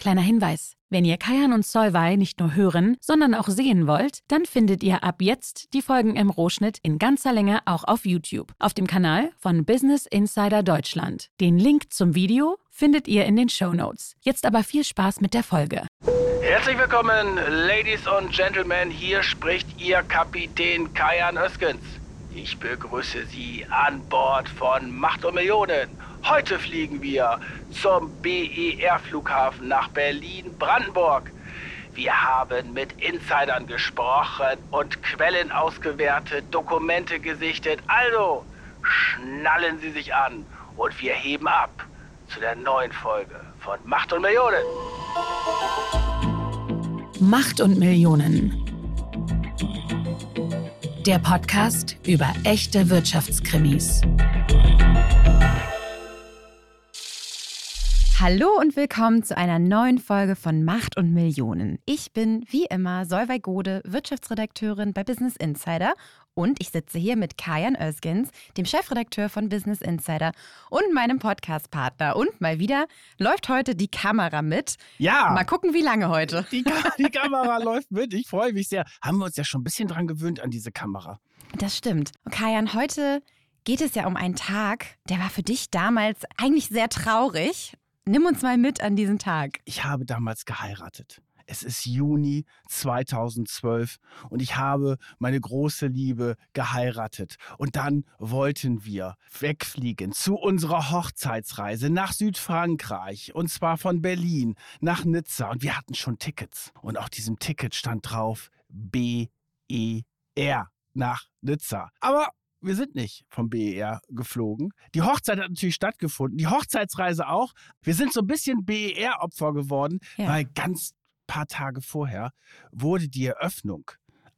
Kleiner Hinweis. Wenn ihr Kajan und Solvay nicht nur hören, sondern auch sehen wollt, dann findet ihr ab jetzt die Folgen im Rohschnitt in ganzer Länge auch auf YouTube, auf dem Kanal von Business Insider Deutschland. Den Link zum Video findet ihr in den Show Notes. Jetzt aber viel Spaß mit der Folge. Herzlich willkommen, Ladies und Gentlemen. Hier spricht Ihr Kapitän Kajan Öskens. Ich begrüße Sie an Bord von Macht und Millionen. Heute fliegen wir zum BER-Flughafen nach Berlin-Brandenburg. Wir haben mit Insidern gesprochen und Quellen ausgewertet, Dokumente gesichtet. Also schnallen Sie sich an und wir heben ab zu der neuen Folge von Macht und Millionen. Macht und Millionen. Der Podcast über echte Wirtschaftskrimis. Hallo und willkommen zu einer neuen Folge von Macht und Millionen. Ich bin wie immer Solveig Gode, Wirtschaftsredakteurin bei Business Insider und ich sitze hier mit Kajan Özgens, dem Chefredakteur von Business Insider und meinem Podcastpartner. Und mal wieder läuft heute die Kamera mit. Ja. Mal gucken, wie lange heute. Die, die Kamera läuft mit. Ich freue mich sehr. Haben wir uns ja schon ein bisschen dran gewöhnt an diese Kamera. Das stimmt. Und Kajan, heute geht es ja um einen Tag, der war für dich damals eigentlich sehr traurig. Nimm uns mal mit an diesen Tag. Ich habe damals geheiratet. Es ist Juni 2012 und ich habe meine große Liebe geheiratet. Und dann wollten wir wegfliegen zu unserer Hochzeitsreise nach Südfrankreich und zwar von Berlin nach Nizza. Und wir hatten schon Tickets. Und auf diesem Ticket stand drauf B-E-R nach Nizza. Aber wir sind nicht vom BER geflogen. Die Hochzeit hat natürlich stattgefunden, die Hochzeitsreise auch. Wir sind so ein bisschen BER-Opfer geworden, ja. weil ganz paar Tage vorher wurde die Eröffnung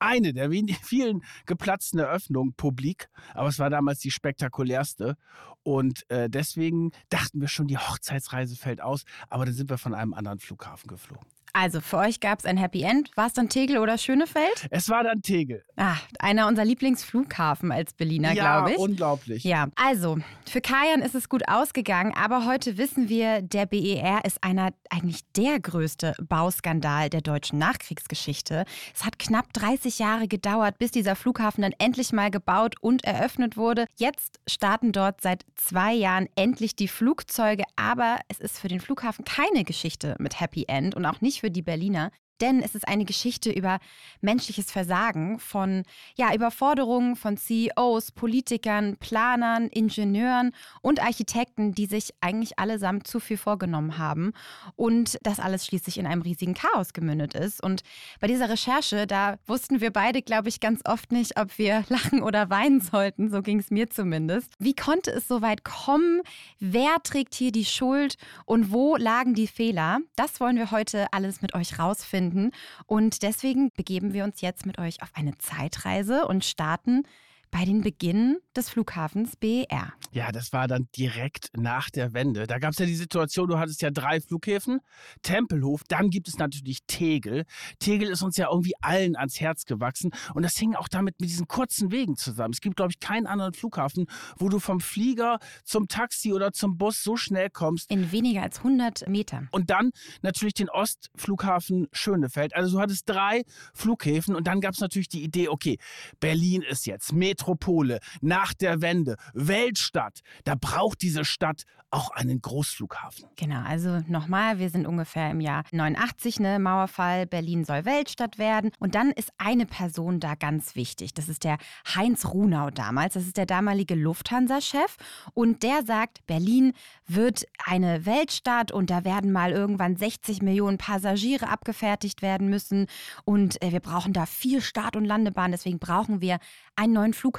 eine der vielen geplatzten Eröffnungen publik, aber es war damals die spektakulärste. Und äh, deswegen dachten wir schon, die Hochzeitsreise fällt aus, aber dann sind wir von einem anderen Flughafen geflogen. Also für euch gab es ein Happy End. War es dann Tegel oder Schönefeld? Es war dann Tegel. Ah, einer unserer Lieblingsflughafen als Berliner, ja, glaube ich. unglaublich. Ja, also für Kajan ist es gut ausgegangen, aber heute wissen wir, der BER ist einer eigentlich der größte Bauskandal der deutschen Nachkriegsgeschichte. Es hat knapp 30 Jahre gedauert, bis dieser Flughafen dann endlich mal gebaut und eröffnet wurde. Jetzt starten dort seit zwei Jahren endlich die Flugzeuge, aber es ist für den Flughafen keine Geschichte mit Happy End und auch nicht für die Berliner denn es ist eine Geschichte über menschliches Versagen von ja, Überforderungen von CEOs, Politikern, Planern, Ingenieuren und Architekten, die sich eigentlich allesamt zu viel vorgenommen haben und das alles schließlich in einem riesigen Chaos gemündet ist. Und bei dieser Recherche, da wussten wir beide, glaube ich, ganz oft nicht, ob wir lachen oder weinen sollten. So ging es mir zumindest. Wie konnte es so weit kommen? Wer trägt hier die Schuld und wo lagen die Fehler? Das wollen wir heute alles mit euch rausfinden finden. Und deswegen begeben wir uns jetzt mit euch auf eine Zeitreise und starten bei den Beginn des Flughafens BER. Ja, das war dann direkt nach der Wende. Da gab es ja die Situation, du hattest ja drei Flughäfen, Tempelhof, dann gibt es natürlich Tegel. Tegel ist uns ja irgendwie allen ans Herz gewachsen und das hing auch damit mit diesen kurzen Wegen zusammen. Es gibt, glaube ich, keinen anderen Flughafen, wo du vom Flieger zum Taxi oder zum Bus so schnell kommst. In weniger als 100 Metern. Und dann natürlich den Ostflughafen Schönefeld. Also du hattest drei Flughäfen und dann gab es natürlich die Idee, okay, Berlin ist jetzt Metro Metropole nach der Wende, Weltstadt, da braucht diese Stadt auch einen Großflughafen. Genau, also nochmal, wir sind ungefähr im Jahr 89, ne, Mauerfall, Berlin soll Weltstadt werden. Und dann ist eine Person da ganz wichtig. Das ist der Heinz Runau damals. Das ist der damalige Lufthansa-Chef. Und der sagt, Berlin wird eine Weltstadt und da werden mal irgendwann 60 Millionen Passagiere abgefertigt werden müssen. Und äh, wir brauchen da vier Start- und Landebahnen. Deswegen brauchen wir einen neuen Flughafen,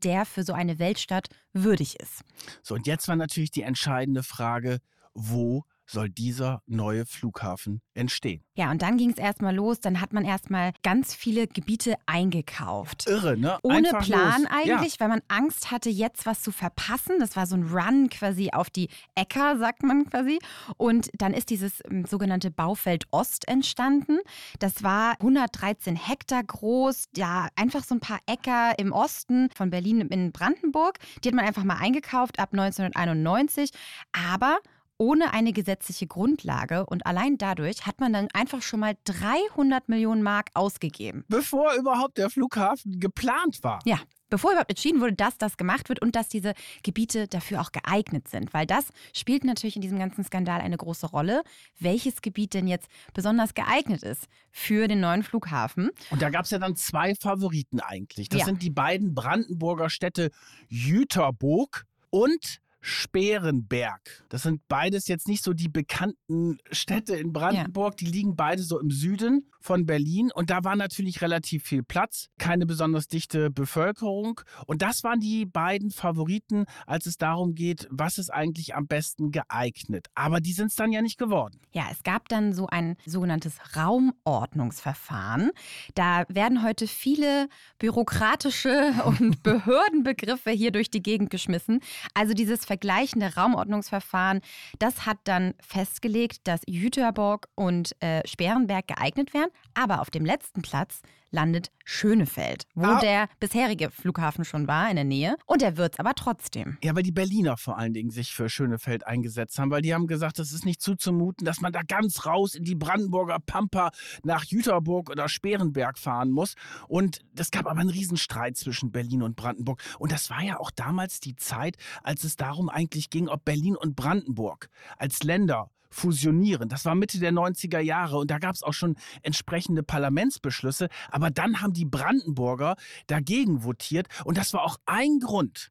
der für so eine Weltstadt würdig ist. So, und jetzt war natürlich die entscheidende Frage, wo soll dieser neue Flughafen entstehen. Ja, und dann ging es erstmal los. Dann hat man erstmal ganz viele Gebiete eingekauft. Irre, ne? Ohne Einfach Plan los. eigentlich, Ja. weil man Angst hatte, jetzt was zu verpassen. Das war so ein Run quasi auf die Äcker, sagt man quasi. Und dann ist dieses ähm, sogenannte Baufeld Ost entstanden. Das war 113 Hektar groß. Ja, einfach so ein paar Äcker im Osten von Berlin in Brandenburg. Die hat man einfach mal eingekauft ab 1991. Aber ohne eine gesetzliche Grundlage. Und allein dadurch hat man dann einfach schon mal 300 Millionen Mark ausgegeben. Bevor überhaupt der Flughafen geplant war. Ja, bevor überhaupt entschieden wurde, dass das gemacht wird und dass diese Gebiete dafür auch geeignet sind. Weil das spielt natürlich in diesem ganzen Skandal eine große Rolle, welches Gebiet denn jetzt besonders geeignet ist für den neuen Flughafen. Und da gab es ja dann zwei Favoriten eigentlich. Das ja. sind die beiden Brandenburger Städte Jüterburg und Sperenberg. Das sind beides jetzt nicht so die bekannten Städte in Brandenburg. Ja. Die liegen beide so im Süden von Berlin. Und da war natürlich relativ viel Platz, keine besonders dichte Bevölkerung. Und das waren die beiden Favoriten, als es darum geht, was ist eigentlich am besten geeignet. Aber die sind es dann ja nicht geworden. Ja, es gab dann so ein sogenanntes Raumordnungsverfahren. Da werden heute viele bürokratische und Behördenbegriffe hier durch die Gegend geschmissen. Also dieses Ver vergleichende Raumordnungsverfahren, das hat dann festgelegt, dass Jüterborg und äh, Sperrenberg geeignet wären. Aber auf dem letzten Platz landet Schönefeld, wo ah. der bisherige Flughafen schon war in der Nähe. Und er wird es aber trotzdem. Ja, weil die Berliner vor allen Dingen sich für Schönefeld eingesetzt haben, weil die haben gesagt, es ist nicht zuzumuten, dass man da ganz raus in die Brandenburger Pampa nach Jüterburg oder Sperenberg fahren muss. Und es gab aber einen Riesenstreit zwischen Berlin und Brandenburg. Und das war ja auch damals die Zeit, als es darum eigentlich ging, ob Berlin und Brandenburg als Länder fusionieren. Das war Mitte der 90er Jahre und da gab es auch schon entsprechende Parlamentsbeschlüsse. Aber dann haben die Brandenburger dagegen votiert und das war auch ein Grund,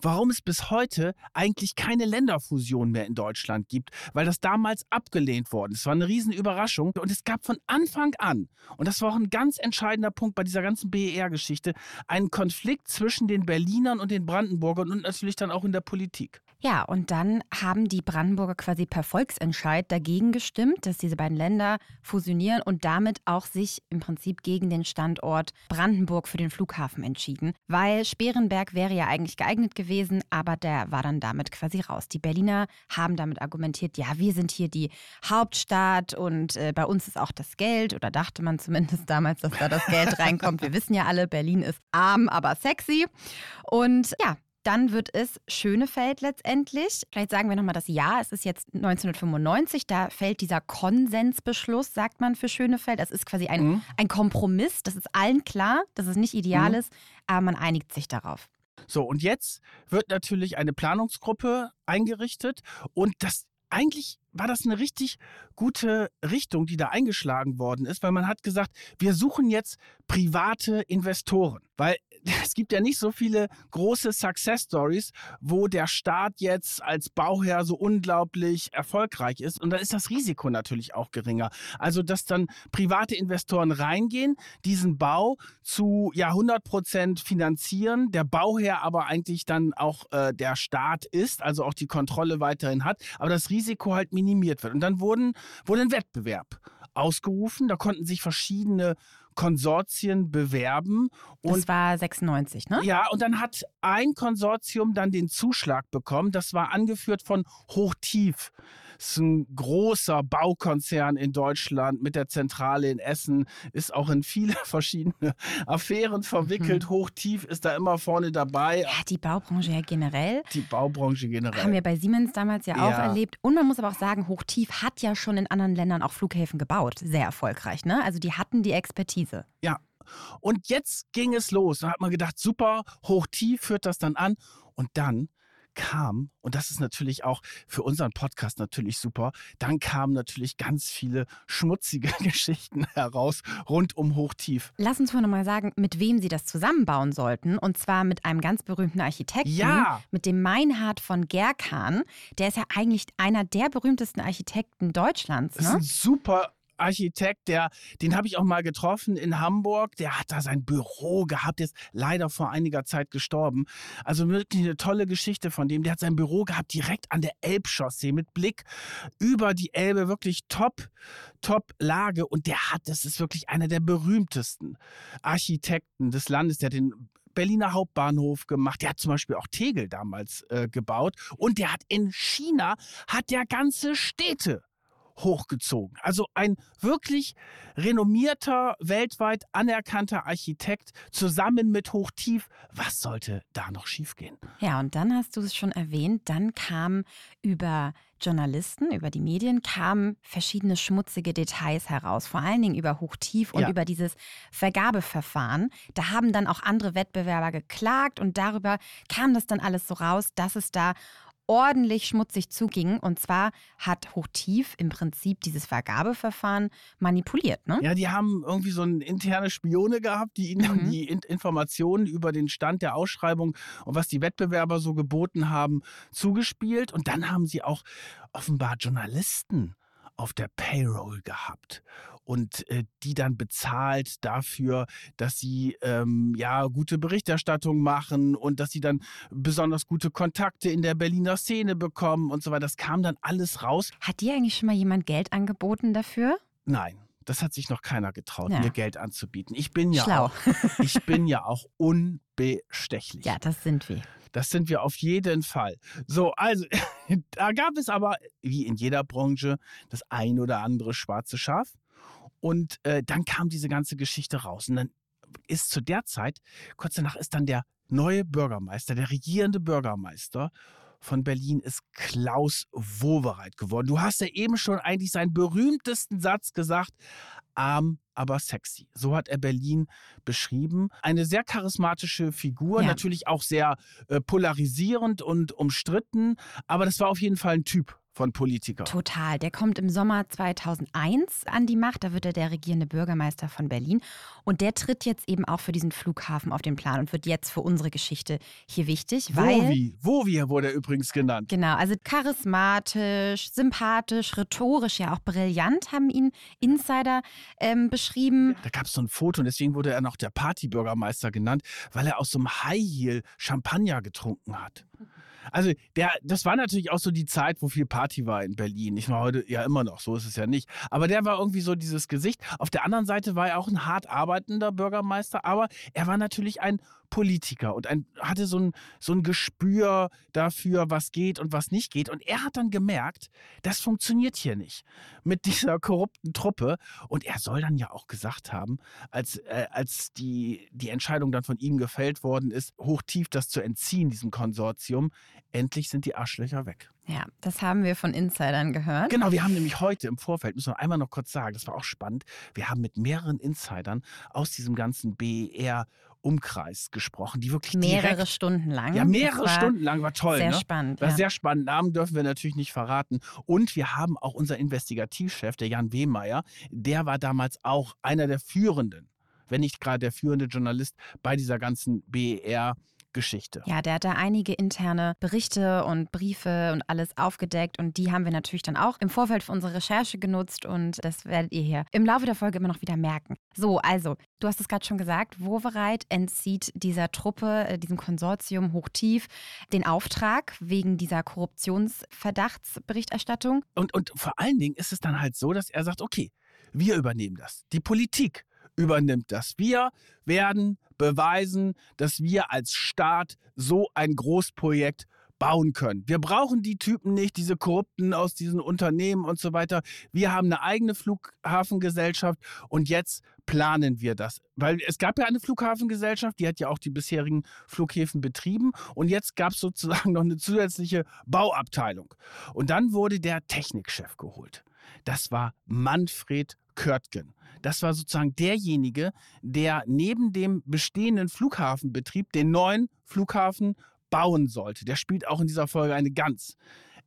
warum es bis heute eigentlich keine Länderfusion mehr in Deutschland gibt, weil das damals abgelehnt worden ist. Es war eine Riesenüberraschung und es gab von Anfang an, und das war auch ein ganz entscheidender Punkt bei dieser ganzen BER-Geschichte, einen Konflikt zwischen den Berlinern und den Brandenburgern und natürlich dann auch in der Politik. Ja, und dann haben die Brandenburger quasi per Volksentscheid dagegen gestimmt, dass diese beiden Länder fusionieren und damit auch sich im Prinzip gegen den Standort Brandenburg für den Flughafen entschieden, weil Sperenberg wäre ja eigentlich geeignet gewesen, aber der war dann damit quasi raus. Die Berliner haben damit argumentiert, ja, wir sind hier die Hauptstadt und äh, bei uns ist auch das Geld oder dachte man zumindest damals, dass da das Geld reinkommt. Wir wissen ja alle, Berlin ist arm, aber sexy. Und ja, dann wird es Schönefeld letztendlich. Vielleicht sagen wir nochmal das Jahr. Es ist jetzt 1995. Da fällt dieser Konsensbeschluss, sagt man für Schönefeld. Das ist quasi ein, mhm. ein Kompromiss. Das ist allen klar, dass es nicht ideal mhm. ist, aber man einigt sich darauf. So, und jetzt wird natürlich eine Planungsgruppe eingerichtet und das eigentlich war das eine richtig gute Richtung, die da eingeschlagen worden ist, weil man hat gesagt, wir suchen jetzt private Investoren, weil es gibt ja nicht so viele große Success Stories, wo der Staat jetzt als Bauherr so unglaublich erfolgreich ist und dann ist das Risiko natürlich auch geringer. Also, dass dann private Investoren reingehen, diesen Bau zu ja 100 Prozent finanzieren, der Bauherr aber eigentlich dann auch äh, der Staat ist, also auch die Kontrolle weiterhin hat, aber das Risiko halt minimiert wird. Und dann wurden, wurde ein Wettbewerb ausgerufen, da konnten sich verschiedene Konsortien bewerben. Und das war 96, ne? Ja, und dann hat ein Konsortium dann den Zuschlag bekommen. Das war angeführt von Hochtief. Ist ein großer Baukonzern in Deutschland mit der Zentrale in Essen, ist auch in viele verschiedene Affären verwickelt. Mhm. Hochtief ist da immer vorne dabei. Ja, die Baubranche ja generell. Die Baubranche generell. Haben wir bei Siemens damals ja, ja. auch erlebt. Und man muss aber auch sagen, Hochtief hat ja schon in anderen Ländern auch Flughäfen gebaut. Sehr erfolgreich, ne? Also die hatten die Expertise. Ja, und jetzt ging es los. Da hat man gedacht, super, hoch-tief führt das dann an. Und dann kam, und das ist natürlich auch für unseren Podcast natürlich super, dann kamen natürlich ganz viele schmutzige Geschichten heraus rund um Hochtief. Lass uns vorhin mal sagen, mit wem sie das zusammenbauen sollten. Und zwar mit einem ganz berühmten Architekten, ja. mit dem Meinhard von Gerkan. Der ist ja eigentlich einer der berühmtesten Architekten Deutschlands. Ne? Das ist ein super Architekt, der, den habe ich auch mal getroffen in Hamburg. Der hat da sein Büro gehabt, ist leider vor einiger Zeit gestorben. Also wirklich eine tolle Geschichte von dem. Der hat sein Büro gehabt direkt an der Elbchaussee mit Blick über die Elbe, wirklich top, top Lage. Und der hat, das ist wirklich einer der berühmtesten Architekten des Landes. Der den Berliner Hauptbahnhof gemacht. Der hat zum Beispiel auch Tegel damals äh, gebaut. Und der hat in China, hat der ganze Städte hochgezogen. Also ein wirklich renommierter, weltweit anerkannter Architekt zusammen mit Hochtief. Was sollte da noch schiefgehen? Ja, und dann hast du es schon erwähnt, dann kam über Journalisten, über die Medien, kamen verschiedene schmutzige Details heraus, vor allen Dingen über Hochtief und ja. über dieses Vergabeverfahren. Da haben dann auch andere Wettbewerber geklagt und darüber kam das dann alles so raus, dass es da ordentlich schmutzig zuging. Und zwar hat Hochtief im Prinzip dieses Vergabeverfahren manipuliert. Ne? Ja, die haben irgendwie so eine interne Spione gehabt, die ihnen mhm. die In Informationen über den Stand der Ausschreibung und was die Wettbewerber so geboten haben, zugespielt. Und dann haben sie auch offenbar Journalisten auf der Payroll gehabt und äh, die dann bezahlt dafür, dass sie ähm, ja gute Berichterstattung machen und dass sie dann besonders gute Kontakte in der Berliner Szene bekommen und so weiter. Das kam dann alles raus. Hat dir eigentlich schon mal jemand Geld angeboten dafür? Nein. Das hat sich noch keiner getraut, ja. mir Geld anzubieten. Ich bin ja Schlau. auch, ich bin ja auch unbestechlich. Ja, das sind wir. Das sind wir auf jeden Fall. So, also, da gab es aber, wie in jeder Branche, das ein oder andere schwarze Schaf. Und äh, dann kam diese ganze Geschichte raus. Und dann ist zu der Zeit, kurz danach ist dann der neue Bürgermeister, der regierende Bürgermeister von Berlin ist Klaus Wowereit geworden. Du hast ja eben schon eigentlich seinen berühmtesten Satz gesagt, arm, aber sexy. So hat er Berlin beschrieben. Eine sehr charismatische Figur, ja. natürlich auch sehr äh, polarisierend und umstritten, aber das war auf jeden Fall ein Typ von Politikern. Total. Der kommt im Sommer 2001 an die Macht. Da wird er der regierende Bürgermeister von Berlin. Und der tritt jetzt eben auch für diesen Flughafen auf den Plan und wird jetzt für unsere Geschichte hier wichtig. Wovi, Wovi wurde er übrigens genannt. Genau, also charismatisch, sympathisch, rhetorisch, ja auch brillant haben ihn Insider ähm, beschrieben. Da gab es so ein Foto und deswegen wurde er noch der Partybürgermeister genannt, weil er aus so einem High Heel Champagner getrunken hat. Also der, das war natürlich auch so die Zeit, wo viel Party war in Berlin. Ich meine, heute ja immer noch, so ist es ja nicht. Aber der war irgendwie so dieses Gesicht. Auf der anderen Seite war er auch ein hart arbeitender Bürgermeister, aber er war natürlich ein Politiker und ein, hatte so ein, so ein Gespür dafür, was geht und was nicht geht. Und er hat dann gemerkt, das funktioniert hier nicht mit dieser korrupten Truppe. Und er soll dann ja auch gesagt haben, als, äh, als die, die Entscheidung dann von ihm gefällt worden ist, hochtief das zu entziehen, diesem Konsortium, endlich sind die Arschlöcher weg. Ja, das haben wir von Insidern gehört. Genau, wir haben nämlich heute im Vorfeld, müssen wir einmal noch kurz sagen, das war auch spannend, wir haben mit mehreren Insidern aus diesem ganzen BER Umkreis gesprochen, die wirklich mehrere direkt, Stunden lang. Ja, mehrere Stunden lang war toll. Sehr ne? spannend. War ja. sehr spannend. Namen dürfen wir natürlich nicht verraten. Und wir haben auch unseren Investigativchef, der Jan Wehmeier, der war damals auch einer der führenden, wenn nicht gerade der führende Journalist bei dieser ganzen BER Geschichte. Ja, der hat da einige interne Berichte und Briefe und alles aufgedeckt und die haben wir natürlich dann auch im Vorfeld für unsere Recherche genutzt und das werdet ihr hier im Laufe der Folge immer noch wieder merken. So, also, du hast es gerade schon gesagt, Wovereit entzieht dieser Truppe, äh, diesem Konsortium hochtief den Auftrag wegen dieser Korruptionsverdachtsberichterstattung. Und, und vor allen Dingen ist es dann halt so, dass er sagt, okay, wir übernehmen das. Die Politik übernimmt das. Wir werden beweisen, dass wir als Staat so ein Großprojekt bauen können. Wir brauchen die Typen nicht, diese Korrupten aus diesen Unternehmen und so weiter. Wir haben eine eigene Flughafengesellschaft und jetzt planen wir das. Weil es gab ja eine Flughafengesellschaft, die hat ja auch die bisherigen Flughäfen betrieben und jetzt gab es sozusagen noch eine zusätzliche Bauabteilung. Und dann wurde der Technikchef geholt. Das war Manfred Körtgen. Das war sozusagen derjenige, der neben dem bestehenden Flughafenbetrieb den neuen Flughafen bauen sollte. Der spielt auch in dieser Folge eine ganz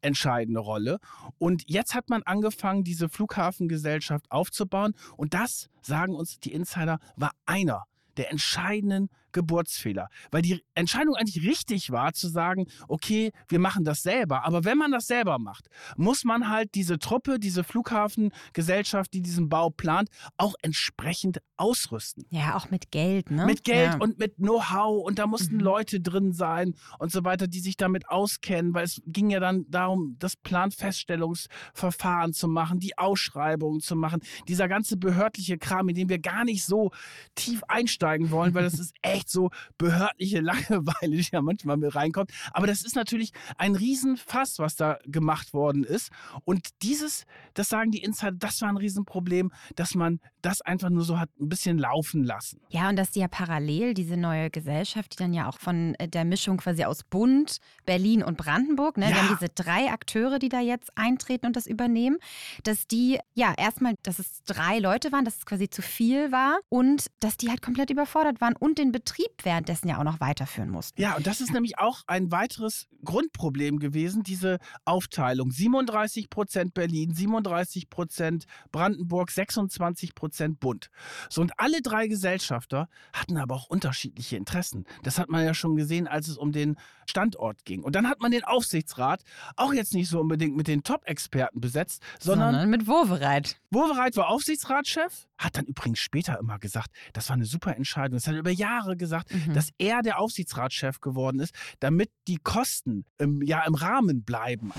entscheidende Rolle. Und jetzt hat man angefangen, diese Flughafengesellschaft aufzubauen. Und das, sagen uns die Insider, war einer der entscheidenden Geburtsfehler. Weil die Entscheidung eigentlich richtig war, zu sagen, okay, wir machen das selber. Aber wenn man das selber macht, muss man halt diese Truppe, diese Flughafengesellschaft, die diesen Bau plant, auch entsprechend ausrüsten. Ja, auch mit Geld, ne? Mit Geld ja. und mit Know-how. Und da mussten Mhm. Leute drin sein und so weiter, die sich damit auskennen. Weil es ging ja dann darum, das Planfeststellungsverfahren zu machen, die Ausschreibungen zu machen. Dieser ganze behördliche Kram, in den wir gar nicht so tief einsteigen wollen, weil das ist echt so behördliche Langeweile, die ja manchmal mit reinkommt. Aber das ist natürlich ein Riesenfass, was da gemacht worden ist. Und dieses, das sagen die Insider, das war ein Riesenproblem, dass man das einfach nur so hat ein bisschen laufen lassen. Ja, und dass die ja parallel diese neue Gesellschaft, die dann ja auch von äh, der Mischung quasi aus Bund, Berlin und Brandenburg, ne, ja. haben diese drei Akteure, die da jetzt eintreten und das übernehmen, dass die ja erstmal, dass es drei Leute waren, dass es quasi zu viel war und dass die halt komplett überfordert waren und den Betrieb währenddessen ja auch noch weiterführen mussten. Ja, und das ist nämlich auch ein weiteres Grundproblem gewesen, diese Aufteilung. 37 Prozent Berlin, 37 Prozent Brandenburg, 26 Prozent Bund. So, und alle drei Gesellschafter hatten aber auch unterschiedliche Interessen. Das hat man ja schon gesehen, als es um den Standort ging. Und dann hat man den Aufsichtsrat auch jetzt nicht so unbedingt mit den Top-Experten besetzt, sondern, sondern mit Wowereit. Wowereit war Aufsichtsratschef, hat dann übrigens später immer gesagt, das war eine super Entscheidung. Das hat er über Jahre gesagt, mhm. dass er der Aufsichtsratschef geworden ist, damit die Kosten im, ja, im Rahmen bleiben.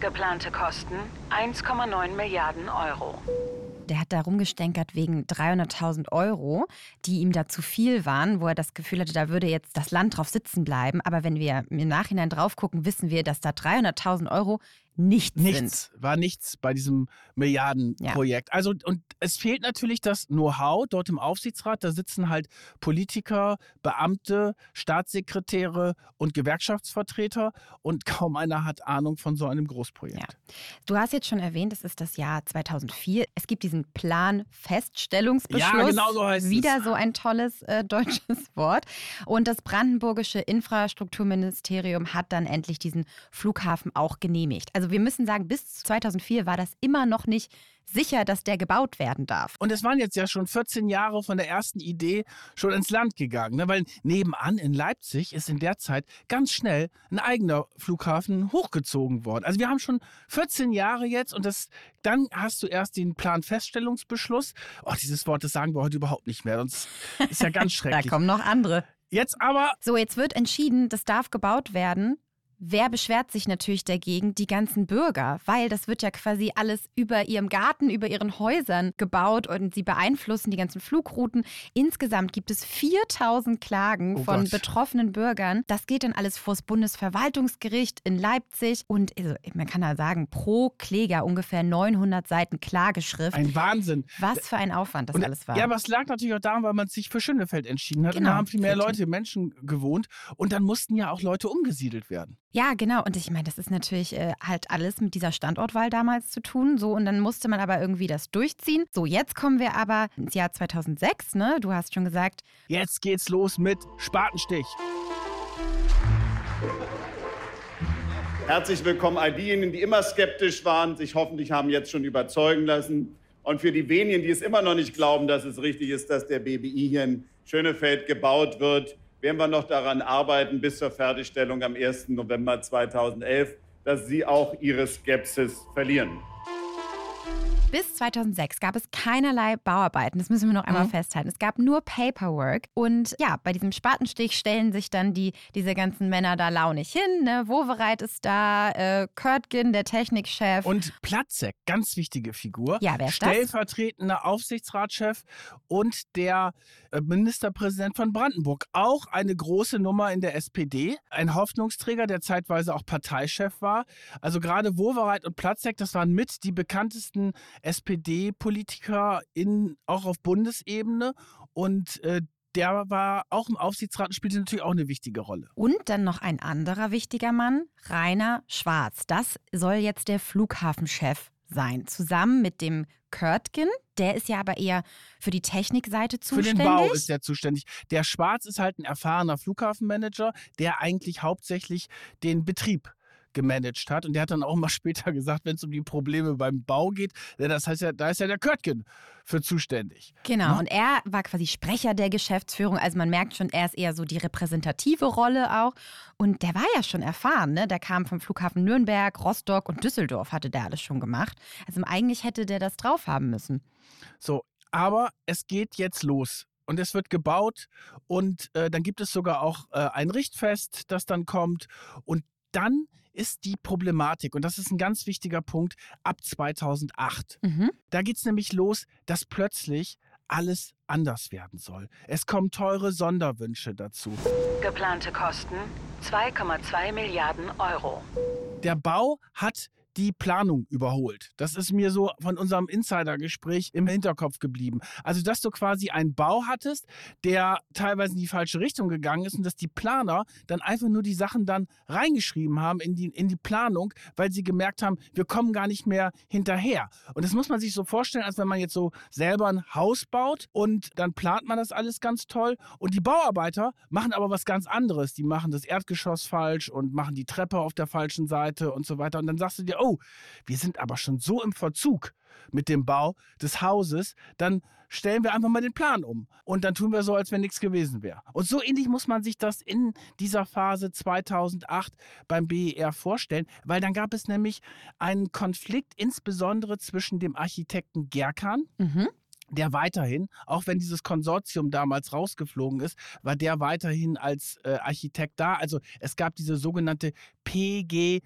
Geplante Kosten 1,9 Milliarden Euro der hat da rumgestänkert wegen 300.000 Euro, die ihm da zu viel waren, wo er das Gefühl hatte, da würde jetzt das Land drauf sitzen bleiben. Aber wenn wir im Nachhinein drauf gucken, wissen wir, dass da 300.000 Euro nichts, nichts sind. War nichts bei diesem Milliardenprojekt. Ja. Also, und es fehlt natürlich das Know-how dort im Aufsichtsrat. Da sitzen halt Politiker, Beamte, Staatssekretäre und Gewerkschaftsvertreter und kaum einer hat Ahnung von so einem Großprojekt. Ja. Du hast jetzt schon erwähnt, es ist das Jahr 2004. Es gibt diesen Plan-Feststellungsbeschluss. Ja, genau so heißt Wieder es. so ein tolles äh, deutsches Wort. Und das brandenburgische Infrastrukturministerium hat dann endlich diesen Flughafen auch genehmigt. Also wir müssen sagen, bis 2004 war das immer noch nicht sicher, dass der gebaut werden darf. Und es waren jetzt ja schon 14 Jahre von der ersten Idee schon ins Land gegangen, ne? weil nebenan in Leipzig ist in der Zeit ganz schnell ein eigener Flughafen hochgezogen worden. Also wir haben schon 14 Jahre jetzt und das, dann hast du erst den Planfeststellungsbeschluss. Oh, dieses Wort, das sagen wir heute überhaupt nicht mehr, sonst ist ja ganz schrecklich. da kommen noch andere. Jetzt aber. So, jetzt wird entschieden, das darf gebaut werden. Wer beschwert sich natürlich dagegen? Die ganzen Bürger, weil das wird ja quasi alles über ihrem Garten, über ihren Häusern gebaut und sie beeinflussen die ganzen Flugrouten. Insgesamt gibt es 4000 Klagen oh von Gott. betroffenen Bürgern. Das geht dann alles vors Bundesverwaltungsgericht in Leipzig und also, man kann da sagen, pro Kläger ungefähr 900 Seiten Klageschrift. Ein Wahnsinn. Was für ein Aufwand das und, alles war. Ja, aber es lag natürlich auch daran, weil man sich für Schönefeld entschieden hat. Genau. Und da haben viel mehr Leute, Menschen gewohnt und dann mussten ja auch Leute umgesiedelt werden. Ja, genau. Und ich meine, das ist natürlich äh, halt alles mit dieser Standortwahl damals zu tun. So, und dann musste man aber irgendwie das durchziehen. So, jetzt kommen wir aber ins Jahr 2006, ne? Du hast schon gesagt. Jetzt geht's los mit Spatenstich. Herzlich willkommen all diejenigen, die immer skeptisch waren, sich hoffentlich haben jetzt schon überzeugen lassen. Und für die wenigen, die es immer noch nicht glauben, dass es richtig ist, dass der BBI hier in Schönefeld gebaut wird, werden wir noch daran arbeiten, bis zur Fertigstellung am 1. November 2011, dass Sie auch Ihre Skepsis verlieren. Bis 2006 gab es keinerlei Bauarbeiten. Das müssen wir noch einmal mhm. festhalten. Es gab nur Paperwork. Und ja, bei diesem Spatenstich stellen sich dann die, diese ganzen Männer da launig hin. Ne? Wovereit ist da, äh, Kurtgen, der Technikchef. Und Platzek, ganz wichtige Figur. Ja, wer ist Stellvertretender? Aufsichtsratschef und der äh, Ministerpräsident von Brandenburg. Auch eine große Nummer in der SPD. Ein Hoffnungsträger, der zeitweise auch Parteichef war. Also gerade Wovereit und Platzek, das waren mit die bekanntesten SPD-Politiker in, auch auf Bundesebene und äh, der war auch im Aufsichtsrat und spielte natürlich auch eine wichtige Rolle. Und dann noch ein anderer wichtiger Mann, Rainer Schwarz. Das soll jetzt der Flughafenchef sein, zusammen mit dem Körtgen. Der ist ja aber eher für die Technikseite zuständig. Für den Bau ist er zuständig. Der Schwarz ist halt ein erfahrener Flughafenmanager, der eigentlich hauptsächlich den Betrieb gemanagt hat. Und der hat dann auch mal später gesagt, wenn es um die Probleme beim Bau geht, das heißt ja, da ist ja der Körtgen für zuständig. Genau? Ne? und er war quasi Sprecher der Geschäftsführung. Also man merkt schon, er ist eher so die repräsentative Rolle auch. Und der war ja schon erfahren, ne? Der kam vom Flughafen Nürnberg, Rostock und Düsseldorf hatte der alles schon gemacht. Also eigentlich hätte der das drauf haben müssen. So, aber es geht jetzt los und es wird gebaut und äh, dann gibt es sogar auch äh, ein Richtfest, das dann kommt und dann ist die Problematik, und das ist ein ganz wichtiger Punkt, ab 2008. Mhm. Da geht es nämlich los, dass plötzlich alles anders werden soll. Es kommen teure Sonderwünsche dazu. Geplante Kosten 2,2 Milliarden Euro. Der Bau hat die Planung überholt. Das ist mir so von unserem Insider-Gespräch im Hinterkopf geblieben. Also, dass du quasi einen Bau hattest, der teilweise in die falsche Richtung gegangen ist und dass die Planer dann einfach nur die Sachen dann reingeschrieben haben in die, in die Planung, weil sie gemerkt haben, wir kommen gar nicht mehr hinterher. Und das muss man sich so vorstellen, als wenn man jetzt so selber ein Haus baut und dann plant man das alles ganz toll und die Bauarbeiter machen aber was ganz anderes. Die machen das Erdgeschoss falsch und machen die Treppe auf der falschen Seite und so weiter. Und dann sagst du dir, oh, wir sind aber schon so im Verzug mit dem Bau des Hauses, dann stellen wir einfach mal den Plan um. Und dann tun wir so, als wenn nichts gewesen wäre. Und so ähnlich muss man sich das in dieser Phase 2008 beim BER vorstellen, weil dann gab es nämlich einen Konflikt, insbesondere zwischen dem Architekten Gerkan, mhm der weiterhin, auch wenn dieses Konsortium damals rausgeflogen ist, war der weiterhin als äh, Architekt da. Also es gab diese sogenannte PGBBI.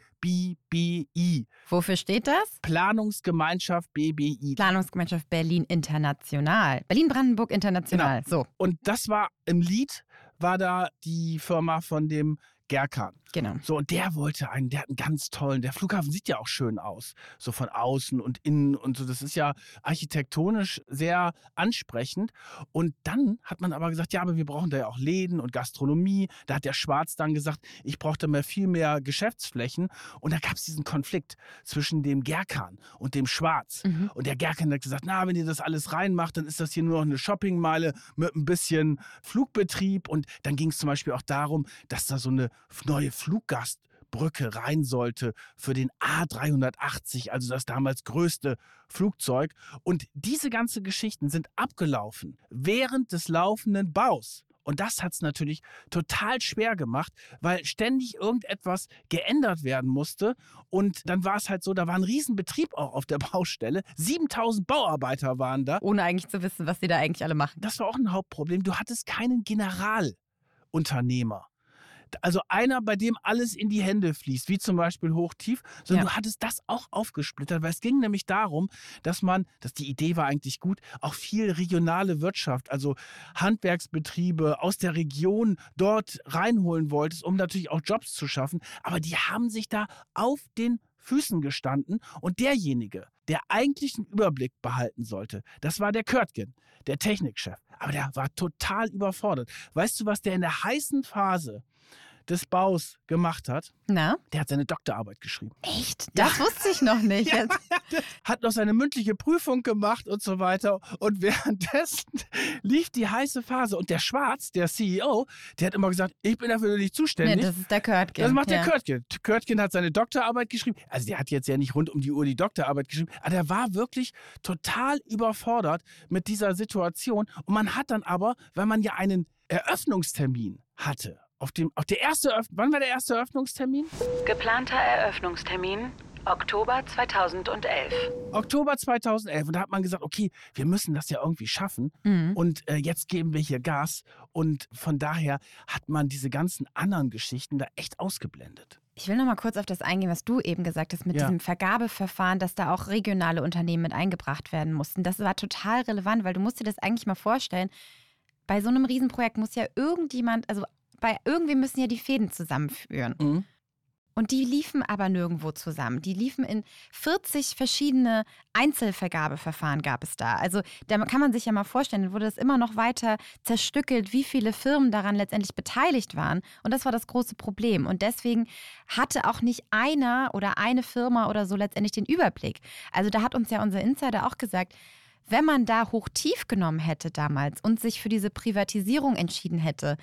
Wofür steht das? Planungsgemeinschaft BBI. Planungsgemeinschaft Berlin International. Berlin-Brandenburg International. Genau. So. Und das war im Lied, war da die Firma von dem Gerkan. Genau. So, und der wollte einen, der hat einen ganz tollen, der Flughafen sieht ja auch schön aus. So von außen und innen und so. Das ist ja architektonisch sehr ansprechend. Und dann hat man aber gesagt, ja, aber wir brauchen da ja auch Läden und Gastronomie. Da hat der Schwarz dann gesagt, ich brauchte mehr viel mehr Geschäftsflächen. Und da gab es diesen Konflikt zwischen dem Gerkan und dem Schwarz. Mhm. Und der Gerkan hat gesagt, na, wenn ihr das alles reinmacht, dann ist das hier nur noch eine Shoppingmeile mit ein bisschen Flugbetrieb. Und dann ging es zum Beispiel auch darum, dass da so eine neue Fluggastbrücke rein sollte für den A380, also das damals größte Flugzeug. Und diese ganzen Geschichten sind abgelaufen während des laufenden Baus. Und das hat es natürlich total schwer gemacht, weil ständig irgendetwas geändert werden musste. Und dann war es halt so, da war ein Riesenbetrieb auch auf der Baustelle. 7000 Bauarbeiter waren da. Ohne eigentlich zu wissen, was sie da eigentlich alle machen. Das war auch ein Hauptproblem. Du hattest keinen Generalunternehmer also einer, bei dem alles in die Hände fließt, wie zum Beispiel hoch-tief, sondern ja. du hattest das auch aufgesplittert, weil es ging nämlich darum, dass man, dass die Idee war eigentlich gut, auch viel regionale Wirtschaft, also Handwerksbetriebe aus der Region dort reinholen wolltest, um natürlich auch Jobs zu schaffen. Aber die haben sich da auf den Füßen gestanden und derjenige, der eigentlich einen Überblick behalten sollte, das war der Körtgen, der Technikchef. Aber der war total überfordert. Weißt du, was der in der heißen Phase des Baus gemacht hat. Na? Der hat seine Doktorarbeit geschrieben. Echt? Das ja. wusste ich noch nicht. Ja, hat noch seine mündliche Prüfung gemacht und so weiter. Und währenddessen lief die heiße Phase. Und der Schwarz, der CEO, der hat immer gesagt, ich bin dafür nicht zuständig. Ja, das ist der Körtgen. Das macht der Körtgen. Körtgen hat seine Doktorarbeit geschrieben. Also der hat jetzt ja nicht rund um die Uhr die Doktorarbeit geschrieben. Aber der war wirklich total überfordert mit dieser Situation. Und man hat dann aber, weil man ja einen Eröffnungstermin hatte auf dem, auf der erste, wann war der erste Eröffnungstermin? Geplanter Eröffnungstermin Oktober 2011. Oktober 2011. Und da hat man gesagt, okay, wir müssen das ja irgendwie schaffen. Mhm. Und äh, jetzt geben wir hier Gas. Und von daher hat man diese ganzen anderen Geschichten da echt ausgeblendet. Ich will noch mal kurz auf das eingehen, was du eben gesagt hast mit ja. diesem Vergabeverfahren, dass da auch regionale Unternehmen mit eingebracht werden mussten. Das war total relevant, weil du musst dir das eigentlich mal vorstellen. Bei so einem Riesenprojekt muss ja irgendjemand, also bei irgendwie müssen ja die Fäden zusammenführen. Mhm. Und die liefen aber nirgendwo zusammen. Die liefen in 40 verschiedene Einzelvergabeverfahren gab es da. Also da kann man sich ja mal vorstellen, dann wurde das immer noch weiter zerstückelt, wie viele Firmen daran letztendlich beteiligt waren. Und das war das große Problem. Und deswegen hatte auch nicht einer oder eine Firma oder so letztendlich den Überblick. Also da hat uns ja unser Insider auch gesagt, wenn man da hoch tief genommen hätte damals und sich für diese Privatisierung entschieden hätte,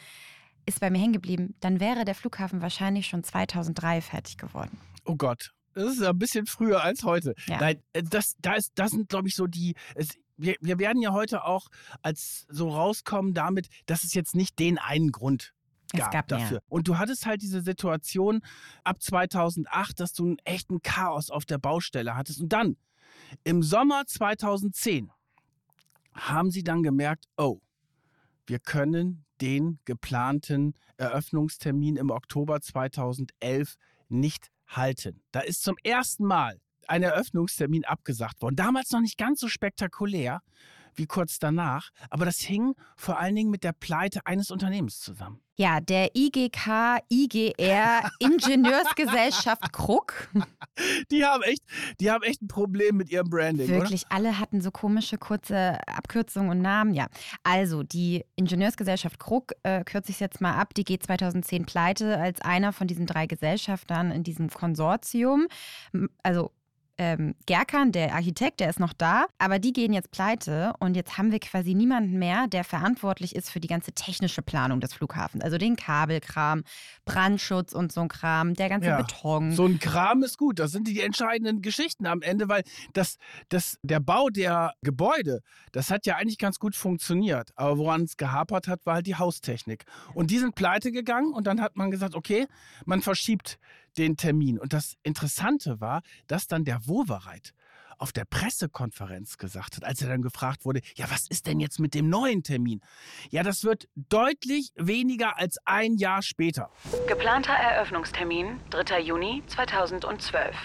ist bei mir hängen geblieben, dann wäre der Flughafen wahrscheinlich schon 2003 fertig geworden. Oh Gott. Das ist ein bisschen früher als heute. Ja. Nein, äh, das, da ist, das sind, glaube ich, so die. Es, wir, wir werden ja heute auch als so rauskommen damit, dass es jetzt nicht den einen Grund gab, gab dafür. Mehr. Und du hattest halt diese Situation ab 2008, dass du einen echten Chaos auf der Baustelle hattest. Und dann, im Sommer 2010, haben sie dann gemerkt, oh, wir können den geplanten Eröffnungstermin im Oktober 2011 nicht halten. Da ist zum ersten Mal ein Eröffnungstermin abgesagt worden. Damals noch nicht ganz so spektakulär wie kurz danach. Aber das hing vor allen Dingen mit der Pleite eines Unternehmens zusammen. Ja, der IGK, IGR, Ingenieursgesellschaft Krug. Die haben echt, die haben echt ein Problem mit ihrem Branding. Wirklich, oder? alle hatten so komische, kurze Abkürzungen und Namen. Ja, also die Ingenieursgesellschaft Krug, äh, kürze ich es jetzt mal ab, die geht 2010 pleite als einer von diesen drei Gesellschaftern in diesem Konsortium. Also ähm, Gerkan, der Architekt, der ist noch da, aber die gehen jetzt pleite und jetzt haben wir quasi niemanden mehr, der verantwortlich ist für die ganze technische Planung des Flughafens. Also den Kabelkram, Brandschutz und so ein Kram, der ganze ja, Beton. So ein Kram ist gut. Das sind die entscheidenden Geschichten am Ende, weil das, das, der Bau der Gebäude, das hat ja eigentlich ganz gut funktioniert. Aber woran es gehapert hat, war halt die Haustechnik. Und die sind pleite gegangen und dann hat man gesagt, okay, man verschiebt den Termin. Und das Interessante war, dass dann der Wowereit auf der Pressekonferenz gesagt hat, als er dann gefragt wurde, ja, was ist denn jetzt mit dem neuen Termin? Ja, das wird deutlich weniger als ein Jahr später. Geplanter Eröffnungstermin 3. Juni 2012.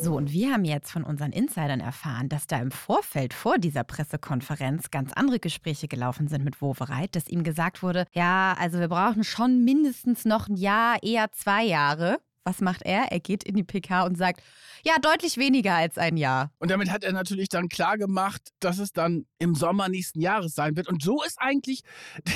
So, und wir haben jetzt von unseren Insidern erfahren, dass da im Vorfeld vor dieser Pressekonferenz ganz andere Gespräche gelaufen sind mit Wowereit, dass ihm gesagt wurde, ja, also wir brauchen schon mindestens noch ein Jahr, eher zwei Jahre. Was macht er? Er geht in die PK und sagt, ja, deutlich weniger als ein Jahr. Und damit hat er natürlich dann klar gemacht, dass es dann im Sommer nächsten Jahres sein wird. Und so ist eigentlich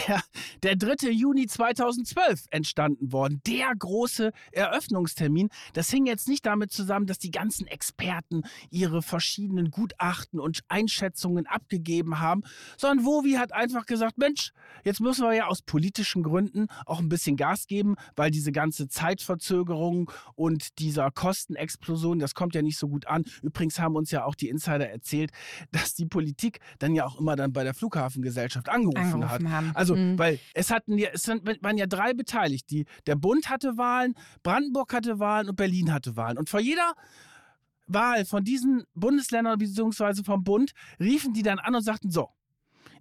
der, der 3. Juni 2012 entstanden worden. Der große Eröffnungstermin. Das hing jetzt nicht damit zusammen, dass die ganzen Experten ihre verschiedenen Gutachten und Einschätzungen abgegeben haben, sondern Wovi hat einfach gesagt, Mensch, jetzt müssen wir ja aus politischen Gründen auch ein bisschen Gas geben, weil diese ganze Zeitverzögerung und dieser Kostenexplosion, das kommt ja nicht so gut an. Übrigens haben uns ja auch die Insider erzählt, dass die Politik dann ja auch immer dann bei der Flughafengesellschaft angerufen, angerufen hat. Haben. Also, mhm. weil es hatten ja, es waren ja drei beteiligt. Die, der Bund hatte Wahlen, Brandenburg hatte Wahlen und Berlin hatte Wahlen. Und vor jeder Wahl von diesen Bundesländern bzw. vom Bund riefen die dann an und sagten: So,